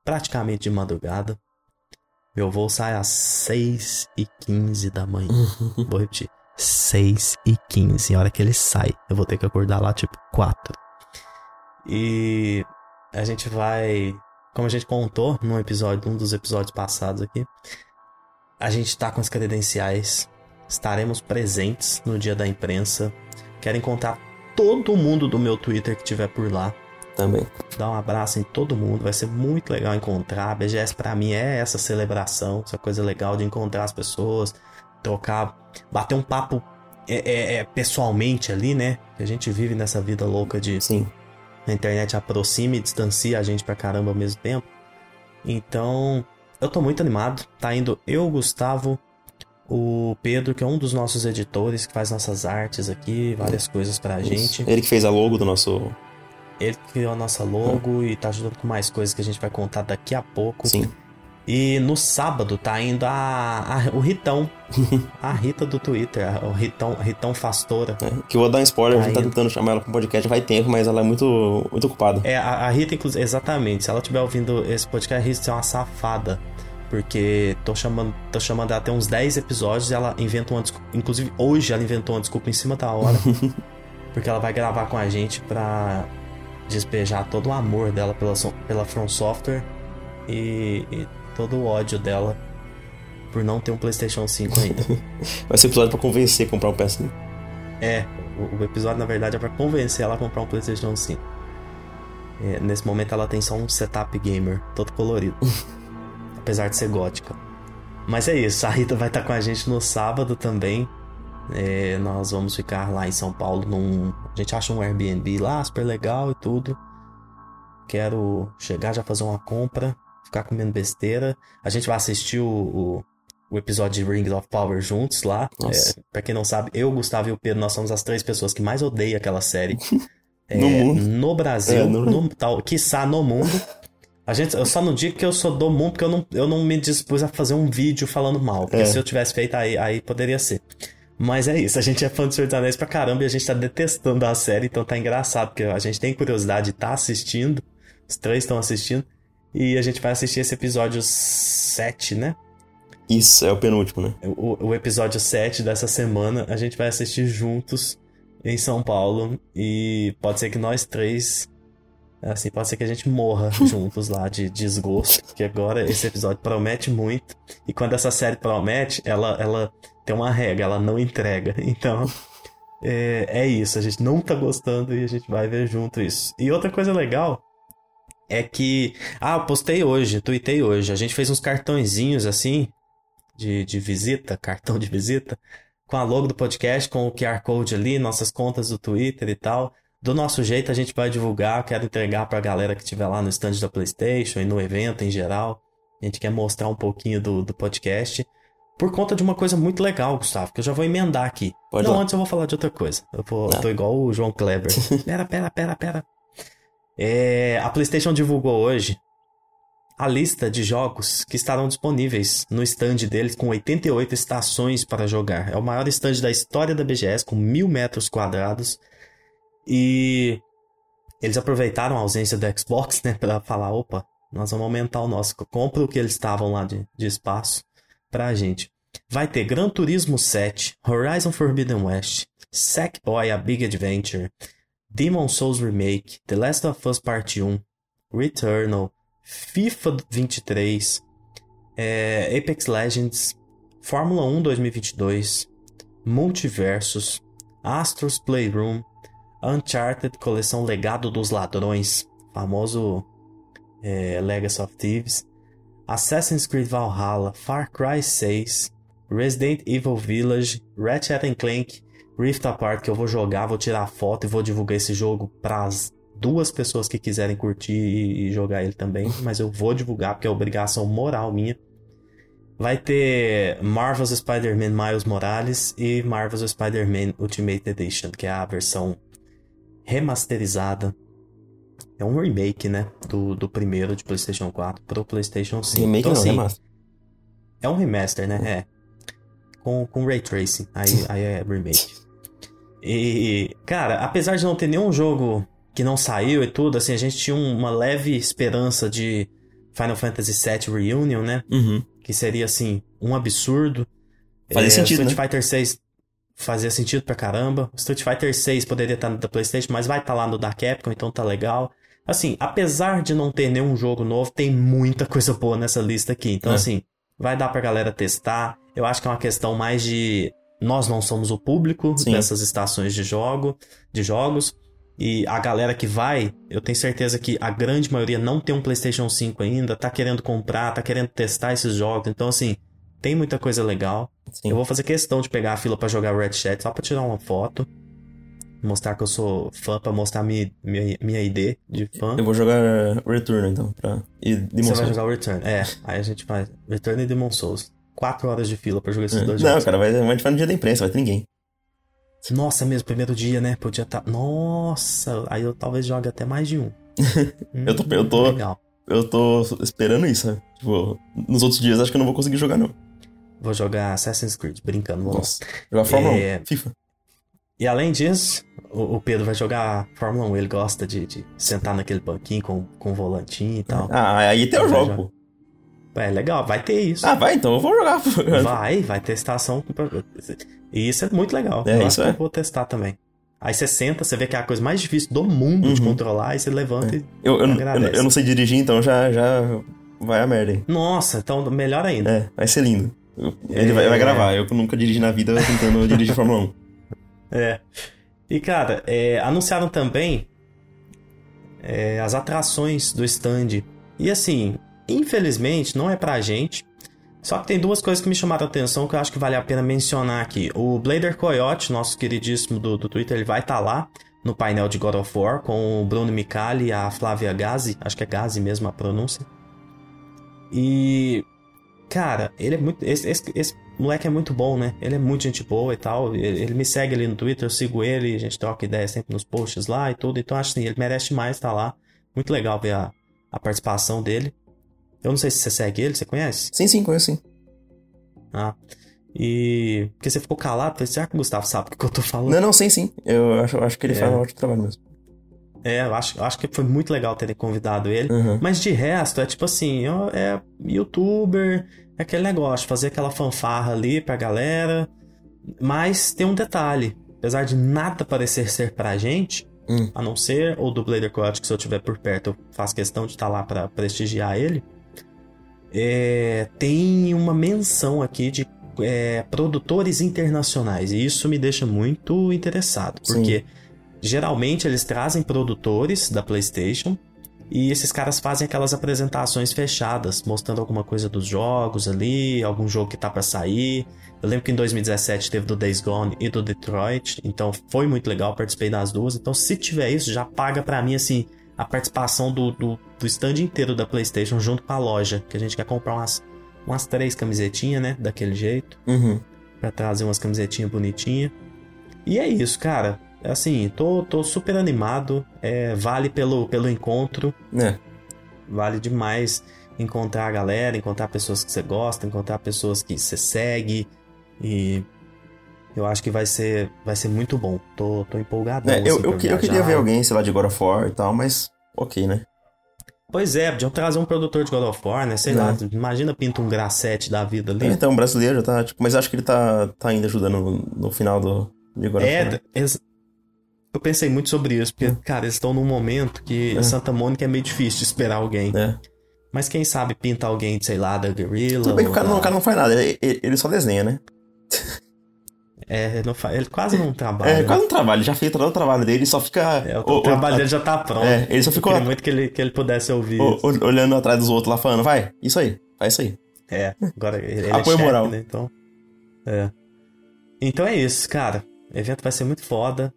praticamente de madrugada. Meu voo sai às 6 e 15 da manhã. Vou repetir. 6 e 15. A hora que ele sai, eu vou ter que acordar lá tipo 4. E a gente vai. Como a gente contou num episódio, num dos episódios passados aqui, a gente tá com as credenciais. Estaremos presentes no dia da imprensa. Quero encontrar todo mundo do meu Twitter que tiver por lá. Também. Dar um abraço em todo mundo, vai ser muito legal encontrar. A BGS pra mim é essa celebração, essa coisa legal de encontrar as pessoas, trocar, bater um papo é, é, é, pessoalmente ali, né? A gente vive nessa vida louca de Sim. a internet aproxima e distancia a gente pra caramba ao mesmo tempo. Então, eu tô muito animado. Tá indo eu, Gustavo, o Pedro, que é um dos nossos editores, que faz nossas artes aqui, várias coisas pra gente. Isso. Ele que fez a logo do nosso. Ele criou a nossa logo e tá ajudando com mais coisas que a gente vai contar daqui a pouco. Sim. E no sábado tá indo a, a- o Ritão, a Rita do Twitter, o Ritão, Ritão Fastora. É, que eu vou dar um spoiler, a gente tá tentando chamar ela pro podcast faz tempo, mas ela é muito, muito ocupada. É, a, a Rita, inclusive, exatamente, se ela estiver ouvindo esse podcast, a Rita é uma safada. Porque tô chamando, tô chamando ela até uns 10 episódios e ela inventa uma desculpa. Inclusive, hoje ela inventou uma desculpa em cima da hora. porque ela vai gravar com a gente pra despejar todo o amor dela pela, pela From Software e, e todo o ódio dela por não ter um PlayStation 5 ainda. Vai ser episódio pra convencer a comprar um PS5. É, o, o episódio na verdade é pra convencer ela a comprar um PlayStation 5. É, nesse momento ela tem só um setup gamer, todo colorido. apesar de ser gótica. Mas é isso, a Rita vai estar com a gente no sábado também. É, nós vamos ficar lá em São Paulo num. A gente acha um Airbnb lá, super legal e tudo. Quero chegar já fazer uma compra, ficar comendo besteira. A gente vai assistir o, o, o episódio de Rings of Power juntos lá. Nossa. É, pra quem não sabe, eu, Gustavo e o Pedro, nós somos as três pessoas que mais odeiam aquela série. No É, mundo. No Brasil, É, no- no, tal, quiçá no mundo. A gente, eu só não digo que eu sou do mundo, porque eu não, eu não me dispus a fazer um vídeo falando mal. Porque É. se eu tivesse feito, aí, aí poderia ser. Mas é isso, a gente é fã de Senhor dos Anéis pra caramba e a gente tá detestando a série, então tá engraçado, porque a gente tem curiosidade de tá assistindo, os três estão assistindo, e a gente vai assistir esse episódio 7, né? Isso, é o penúltimo, né? O, o episódio 7 dessa semana a gente vai assistir juntos em São Paulo. E pode ser que nós três. Assim, pode ser que a gente morra juntos lá de desgosto. Porque agora esse episódio promete muito. E quando essa série promete, ela, ela tem uma regra, ela não entrega. Então. É, é isso, a gente não tá gostando e a gente vai ver junto isso. E outra coisa legal é que. Ah, eu postei hoje, tuitei hoje. A gente fez uns cartõezinhos assim, de, de visita, cartão de visita, com a logo do podcast, com o QR Code ali, nossas contas do Twitter e tal. Do nosso jeito a gente vai divulgar, quero entregar pra galera que estiver lá no stand da PlayStation e no evento em geral. A gente quer mostrar um pouquinho do, do podcast. Por conta de uma coisa muito legal, Gustavo, que eu já vou emendar aqui. Pode Não, lá. antes eu vou falar de outra coisa. Eu vou, Tá. tô igual o João Kleber. pera, pera, pera, pera. É, a PlayStation divulgou hoje a lista de jogos que estarão disponíveis no stand deles com 88 estações para jogar. É o maior stand da história da BGS, com mil metros quadrados. E eles aproveitaram a ausência do Xbox, né, para falar, opa, nós vamos aumentar o nosso. Compra o que eles estavam lá de, de espaço pra gente. Vai ter Gran Turismo 7, Horizon Forbidden West, Sackboy A Big Adventure, Demon Souls Remake, The Last of Us Part 1, Returnal, FIFA 23, é, Apex Legends, Fórmula 1 2022, Multiversus, Astros Playroom, Uncharted Coleção Legado dos Ladrões, famoso é, Legacy of Thieves, Assassin's Creed Valhalla, Far Cry 6, Resident Evil Village, Ratchet Clank, Rift Apart, que eu vou jogar, vou tirar foto e vou divulgar esse jogo para as duas pessoas que quiserem curtir e, e jogar ele também, mas eu vou divulgar porque é obrigação moral minha. Vai ter Marvel's Spider-Man Miles Morales e Marvel's Spider-Man Ultimate Edition, que é a versão remasterizada. É um remake, né? Do, do primeiro de PlayStation 4 pro PlayStation 5. Remake então, não, assim, remaster. é um remaster, né? É. Com, com ray tracing. Aí, aí é remake. E, cara, apesar de não ter nenhum jogo que não saiu e tudo, assim, a gente tinha uma leve esperança de Final Fantasy VII Reunion, né? Uhum. Que seria, assim, um absurdo. Fazia sentido, Street né? Fighter 6 fazia sentido pra caramba. Street Fighter 6 poderia estar no da PlayStation, mas vai estar lá no da Capcom, então tá legal. Assim, apesar de não ter nenhum jogo novo, tem muita coisa boa nessa lista aqui. Então, É. assim, vai dar pra galera testar. Eu acho que é uma questão mais de. Nós não somos o público Sim. dessas estações de jogo, de jogos. E a galera que vai, eu tenho certeza que a grande maioria não tem um PlayStation 5 ainda, tá querendo comprar, tá querendo testar esses jogos. Então, assim, tem muita coisa legal. Sim. Eu vou fazer questão de pegar a fila pra jogar Red Chat só pra tirar uma foto. Mostrar que eu sou fã, pra mostrar minha, minha, minha ID de fã. Eu vou jogar Return, então, pra... E Você Demon vai Souls. jogar o Return. É, aí a gente faz Return e Demon Souls. Quatro horas de fila pra jogar esses É. dois Não, jogos. cara, vai, vai no dia da imprensa, vai ter ninguém. Nossa, mesmo, primeiro dia, né? Podia estar. Nossa, aí eu talvez jogue até mais de um. Eu tô- eu tô- Legal. Eu tô esperando isso, sabe? Tipo, nos outros dias acho que eu não vou conseguir jogar, não. Vou jogar Assassin's Creed, brincando. Nossa. Jogar Fórmula É. 1, FIFA. E além disso, o, o Pedro vai jogar Fórmula 1. Ele gosta de, de sentar naquele banquinho com, com volantinho e tal. Ah, aí eu Vai jogo, pô. É legal, vai ter isso. Ah, vai, então eu vou jogar. Vai, vai ter estação. E isso é muito legal. É, eu isso é. eu vou testar também. Aí você senta, você vê que é a coisa mais difícil do mundo de Uhum. controlar, e você levanta e. Eu, eu, eu, eu não sei dirigir, então já, já vai a merda aí. Nossa, então melhor ainda. É, vai ser lindo. Ele vai, É. vai gravar. Eu que nunca dirigi na vida tentando dirigir Fórmula 1. É. E cara, é, anunciaram também é, as atrações do stand. E assim, infelizmente, não é pra gente, Só que tem duas coisas que me chamaram a atenção que eu acho que vale a pena mencionar aqui. O Blader Coyote, nosso queridíssimo do, do Twitter, ele vai estar tá lá no painel de God of War com o Bruno Micali e a Flávia Gazi, acho que é Gazi mesmo a pronúncia. E cara, ele é muito esse, esse, esse, moleque é muito bom, né? Ele é muito gente boa e tal. Ele, ele, me segue ali no Twitter, eu sigo ele, a gente troca ideia sempre nos posts lá e tudo. Então acho assim, ele merece mais estar tá lá. Muito legal ver a, a participação dele. Eu não sei se você segue ele, você conhece? Sim, sim, conheço sim. Ah. E. Porque você ficou calado, falei, será que o Gustavo sabe o que eu tô falando? Não, não, sim, sim. Eu acho, acho que ele é. faz um ótimo trabalho mesmo. É, eu acho, eu acho que foi muito legal terem convidado ele. Uhum. Mas de resto, é tipo assim, é youtuber, é aquele negócio, fazer aquela fanfarra ali pra galera. Mas tem um detalhe. Apesar de nada parecer ser pra gente, hum. a não ser o do Blader Coyote, que se eu estiver por perto, eu faço questão de estar tá lá para prestigiar ele. É, tem uma menção aqui de é, produtores internacionais. E isso me deixa muito interessado. Porque Sim. Geralmente eles trazem produtores da PlayStation. E esses caras fazem aquelas apresentações fechadas, mostrando alguma coisa dos jogos ali, algum jogo que tá para sair. Eu lembro que em 2017 teve do Days Gone e do Detroit, então foi muito legal, participei das duas. Então, se tiver isso, já paga para mim, assim, a participação do, do, do stand inteiro da PlayStation junto com a loja, que a gente quer comprar umas umas três camisetinhas, né? Daquele jeito. Uhum. Pra trazer umas camisetinhas bonitinhas. E é isso, cara. Assim, tô, tô super animado. É, vale pelo, pelo encontro. É. Vale demais encontrar a galera, encontrar pessoas que você gosta, encontrar pessoas que você segue. E eu acho que vai ser, vai ser muito bom. Tô, tô empolgado. É, eu, assim, eu, eu, queria ver alguém, sei lá, de God of War e tal, mas ok, né? Pois é, podiam trazer um produtor de God of War, né? Sei é. lá, imagina pinta um Gracete da vida ali. É, então, um brasileiro tá, tipo, mas acho que ele tá, tá ainda ajudando no, no final do, de God é, of War. É, eu pensei muito sobre isso, porque, é. cara, eles estão num momento que é. Santa Mônica é meio difícil de esperar alguém. É. Mas quem sabe pinta alguém, sei lá, da Guerrilla. Tudo bem que o cara, não, o cara não faz nada, ele, ele só desenha, né? É, ele, não faz, ele quase não trabalha. É, né? quase não trabalha, ele já fez todo o trabalho dele, só fica. É, o, o trabalho o, dele já tá pronto. É, ele só ficou. Eu muito que ele, que ele pudesse ouvir. O, olhando atrás dos outros lá falando, vai, isso aí, faz isso aí. É, agora ele, ele Apoio é chefe, moral. né? Então. É. Então é isso, cara. O evento vai ser muito foda.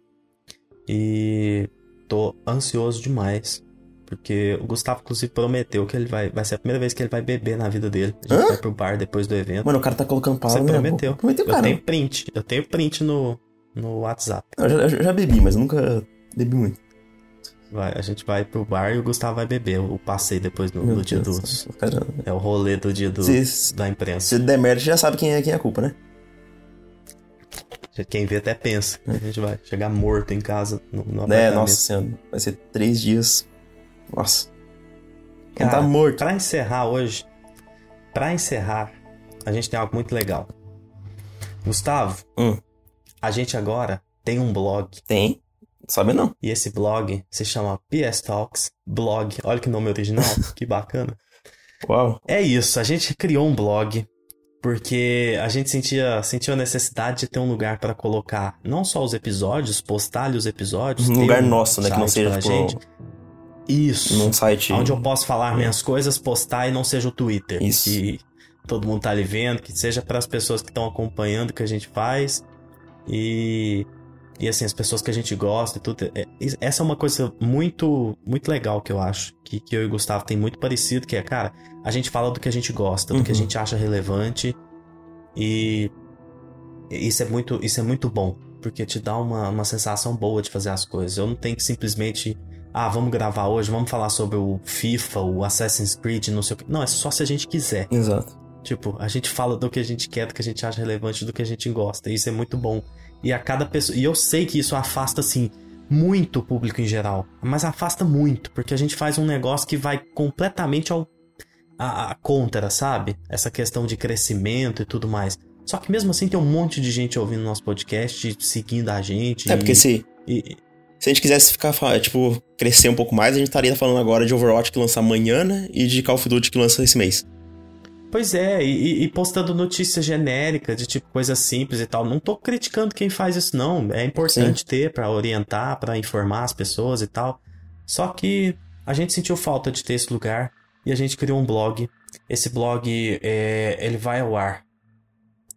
E tô ansioso demais porque o Gustavo, inclusive, prometeu que ele vai. Vai ser a primeira vez que ele vai beber na vida dele. A gente Hã? vai pro bar depois do evento. Mano, o cara tá colocando palavras. Você prometeu. Prometeu, cara. Eu tenho print. Eu tenho print no, no WhatsApp. Eu já, eu já bebi, mas nunca bebi muito. Vai, a gente vai pro bar e o Gustavo vai beber. O passeio depois no, no dia. Caramba. É o rolê do dia do, se, da imprensa. Se der merda, já sabe quem é, quem é a culpa, né? Quem vê até pensa. A gente vai chegar morto em casa no, no É, nossa senhora. Vai ser três dias. Nossa. Cara, tá morto. Pra encerrar hoje, pra encerrar, a gente tem algo muito legal. Gustavo, hum. a gente agora tem um blog. Tem? Sabe não. E esse blog se chama PS Talks Blog. Olha que nome original, que bacana. Uau. É isso, a gente criou um blog porque a gente sentia, sentia a necessidade de ter um lugar para colocar não só os episódios, postar ali os episódios. Um lugar um nosso, né? Que não seja tipo, gente. Isso. Num site. Onde eu posso falar minhas coisas, postar e não seja o Twitter. Isso. Que todo mundo tá ali vendo, que seja para as pessoas que estão acompanhando o que a gente faz. E. E assim, as pessoas que a gente gosta e tudo. É, essa é uma coisa muito muito legal que eu acho. Que, que eu e o Gustavo tem muito parecido, que é, cara, a gente fala do que a gente gosta, do uhum. que a uhum. gente acha relevante. E isso é muito, isso é muito bom. Porque te dá uma, uma sensação boa de fazer as coisas. Eu não tenho que simplesmente ah, vamos gravar hoje, vamos falar sobre o FIFA, o Assassin's Creed, não sei o que. Não, é só se a gente quiser. Exato. Tipo, a gente fala do que a gente quer, do que a gente acha relevante, do que a gente gosta. E isso é muito bom. E a cada pessoa. E eu sei que isso afasta, assim, muito o público em geral. Mas afasta muito, porque a gente faz um negócio que vai completamente ao. A, a contra, sabe? Essa questão de crescimento e tudo mais. Só que mesmo assim tem um monte de gente ouvindo nosso podcast, seguindo a gente. É, e, porque se. E, se a gente quisesse ficar, tipo, crescer um pouco mais, a gente estaria falando agora de Overwatch que lança amanhã, né? E de Call of Duty que lança esse mês. Pois é, e, e, postando notícias genéricas de tipo coisa simples e tal. Não tô criticando quem faz isso, não. É importante Sim. ter para orientar, para informar as pessoas e tal. Só que a gente sentiu falta de ter esse lugar e a gente criou um blog Esse blog, é, ele vai ao ar.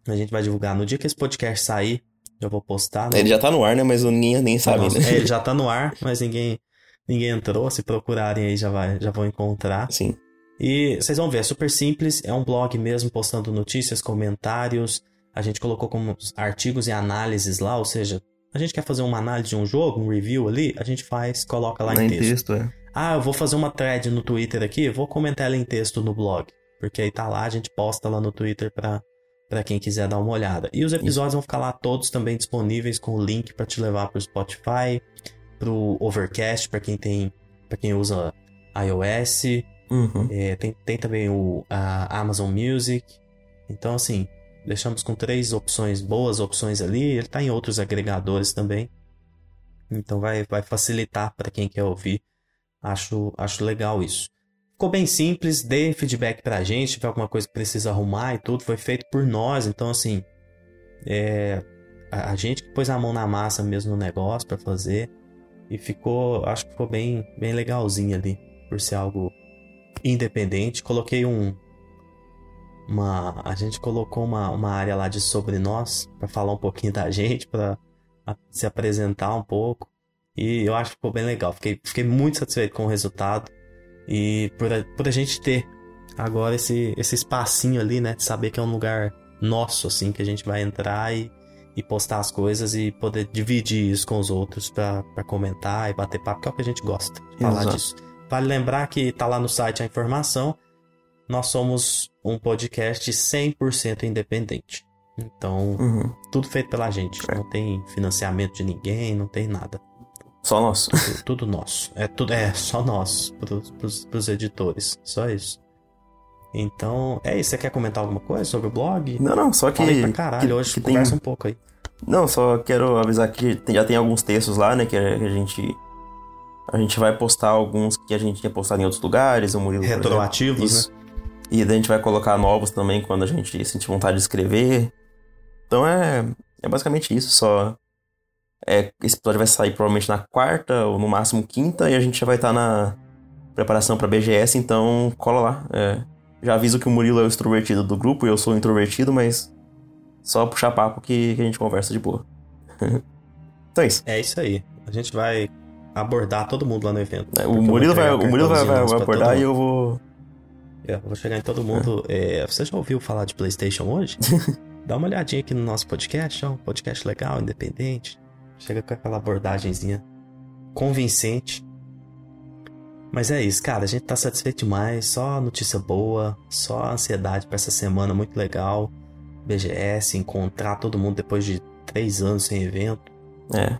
A gente vai divulgar no dia que esse podcast sair. Já vou postar. Ele já tá no ar, né? Mas ninguém nem sabe, né? é, ele já tá no ar, mas ninguém, ninguém entrou. Se procurarem aí, já, vai, já vão encontrar. Sim. E vocês vão ver, é super simples. É um blog mesmo, postando notícias, comentários. A gente colocou como artigos e análises lá, ou seja, a gente quer fazer uma análise de um jogo, um review ali, a gente faz, coloca lá em Nem texto. texto, é. Ah, eu vou fazer uma thread no Twitter aqui, vou comentar ela em texto no blog. Porque aí tá lá, a gente posta lá no Twitter pra, pra quem quiser dar uma olhada. E os episódios vão ficar lá todos também disponíveis com o link pra te levar pro Spotify, pro Overcast, pra quem tem. para quem usa iOS. Uhum. É, tem, tem também o a Amazon Music. Então, assim, deixamos com três opções, boas opções ali. Ele tá em outros agregadores também. Então vai, vai facilitar para quem quer ouvir. Acho, acho legal isso. Ficou bem simples, dê feedback pra gente, se tiver alguma coisa que precisa arrumar e tudo, foi feito por nós, então assim, é, a, a gente que pôs a mão na massa mesmo no negócio para fazer e ficou, acho que ficou bem, bem legalzinho ali, por ser algo independente. Coloquei um, uma, a gente colocou uma, uma área lá de sobre nós para falar um pouquinho da gente, para se apresentar um pouco. E eu acho que ficou bem legal. Fiquei, fiquei muito satisfeito com o resultado. E por a, por a gente ter agora esse, esse espacinho ali, né? De saber que é um lugar nosso, assim, que a gente vai entrar e, e postar as coisas e poder dividir isso com os outros pra comentar e bater papo, que é o que a gente gosta de falar Exato. disso. Vale lembrar que tá lá no site a informação. Nós somos um podcast 100% independente. Então, Uhum. tudo feito pela gente. É. Não tem financiamento de ninguém, não tem nada. Só nosso. Tudo, tudo nosso. É tudo é só nosso pros, pros, pros editores. Só isso. Então, é isso. Você quer comentar alguma coisa sobre o blog? Não, não, só que. Falei pra caralho que- hoje. que tem- conversa um pouco aí. Não, só quero avisar que tem- já tem alguns textos lá, né? Que a gente. A gente vai postar alguns que a gente tinha postado em outros lugares, o Murilo. Retroativos, né? E daí a gente vai colocar novos também quando a gente sentir vontade de escrever. Então é, é basicamente isso, só. É, esse episódio vai sair provavelmente na quarta ou no máximo quinta e a gente já vai estar na preparação pra BGS, então cola lá. É, já aviso que o Murilo é o extrovertido do grupo e eu sou o introvertido, mas só puxar papo que, que a gente conversa de boa. então é isso. É isso aí. A gente vai abordar todo mundo lá no evento. É, O Murilo vai, o Murilo vai, vai, vai abordar e eu vou. É, eu vou chegar em todo mundo. É, você já ouviu falar de PlayStation hoje? Dá uma olhadinha aqui no nosso podcast, é um podcast legal, independente. Chega com aquela abordagenzinha convincente. Mas é isso, cara. A gente tá satisfeito demais. Só notícia boa, só ansiedade pra essa semana muito legal. BGS, encontrar todo mundo depois de três anos sem evento É,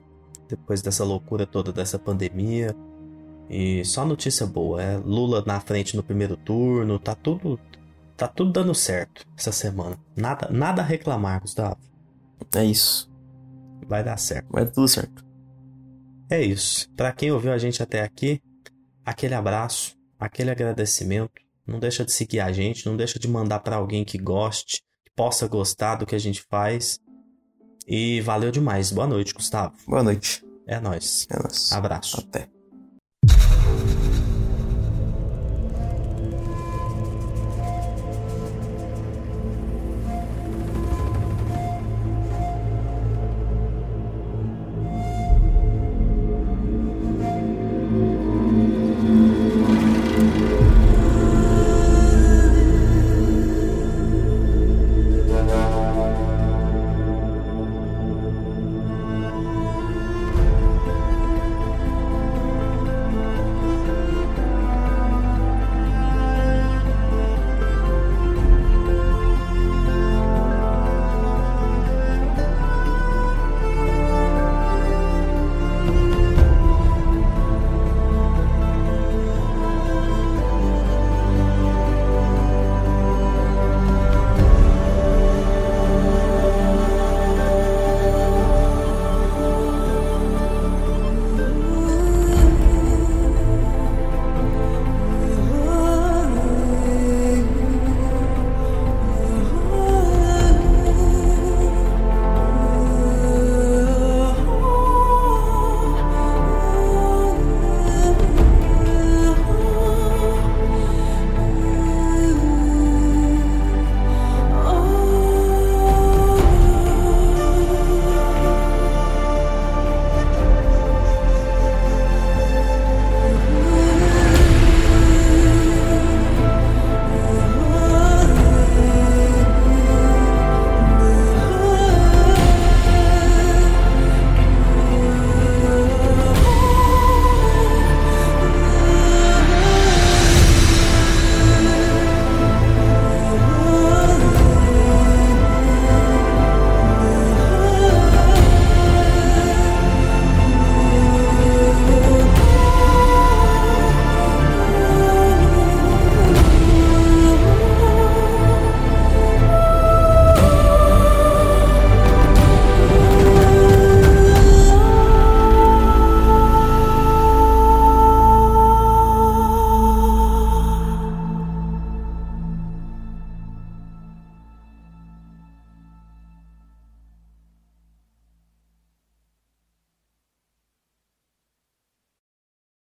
depois dessa loucura toda dessa pandemia. E só notícia boa, é Lula na frente no primeiro turno, tá tudo tá tudo dando certo essa semana. Nada nada a reclamar, Gustavo. é isso. Vai dar certo. Vai dar tudo certo. É isso. Pra quem ouviu a gente até aqui, aquele abraço, aquele agradecimento. Não deixa de seguir a gente, não deixa de mandar pra alguém que goste, que possa gostar do que a gente faz. E valeu demais. Boa noite, Gustavo. Boa noite. É nóis. É nóis. Abraço. Até.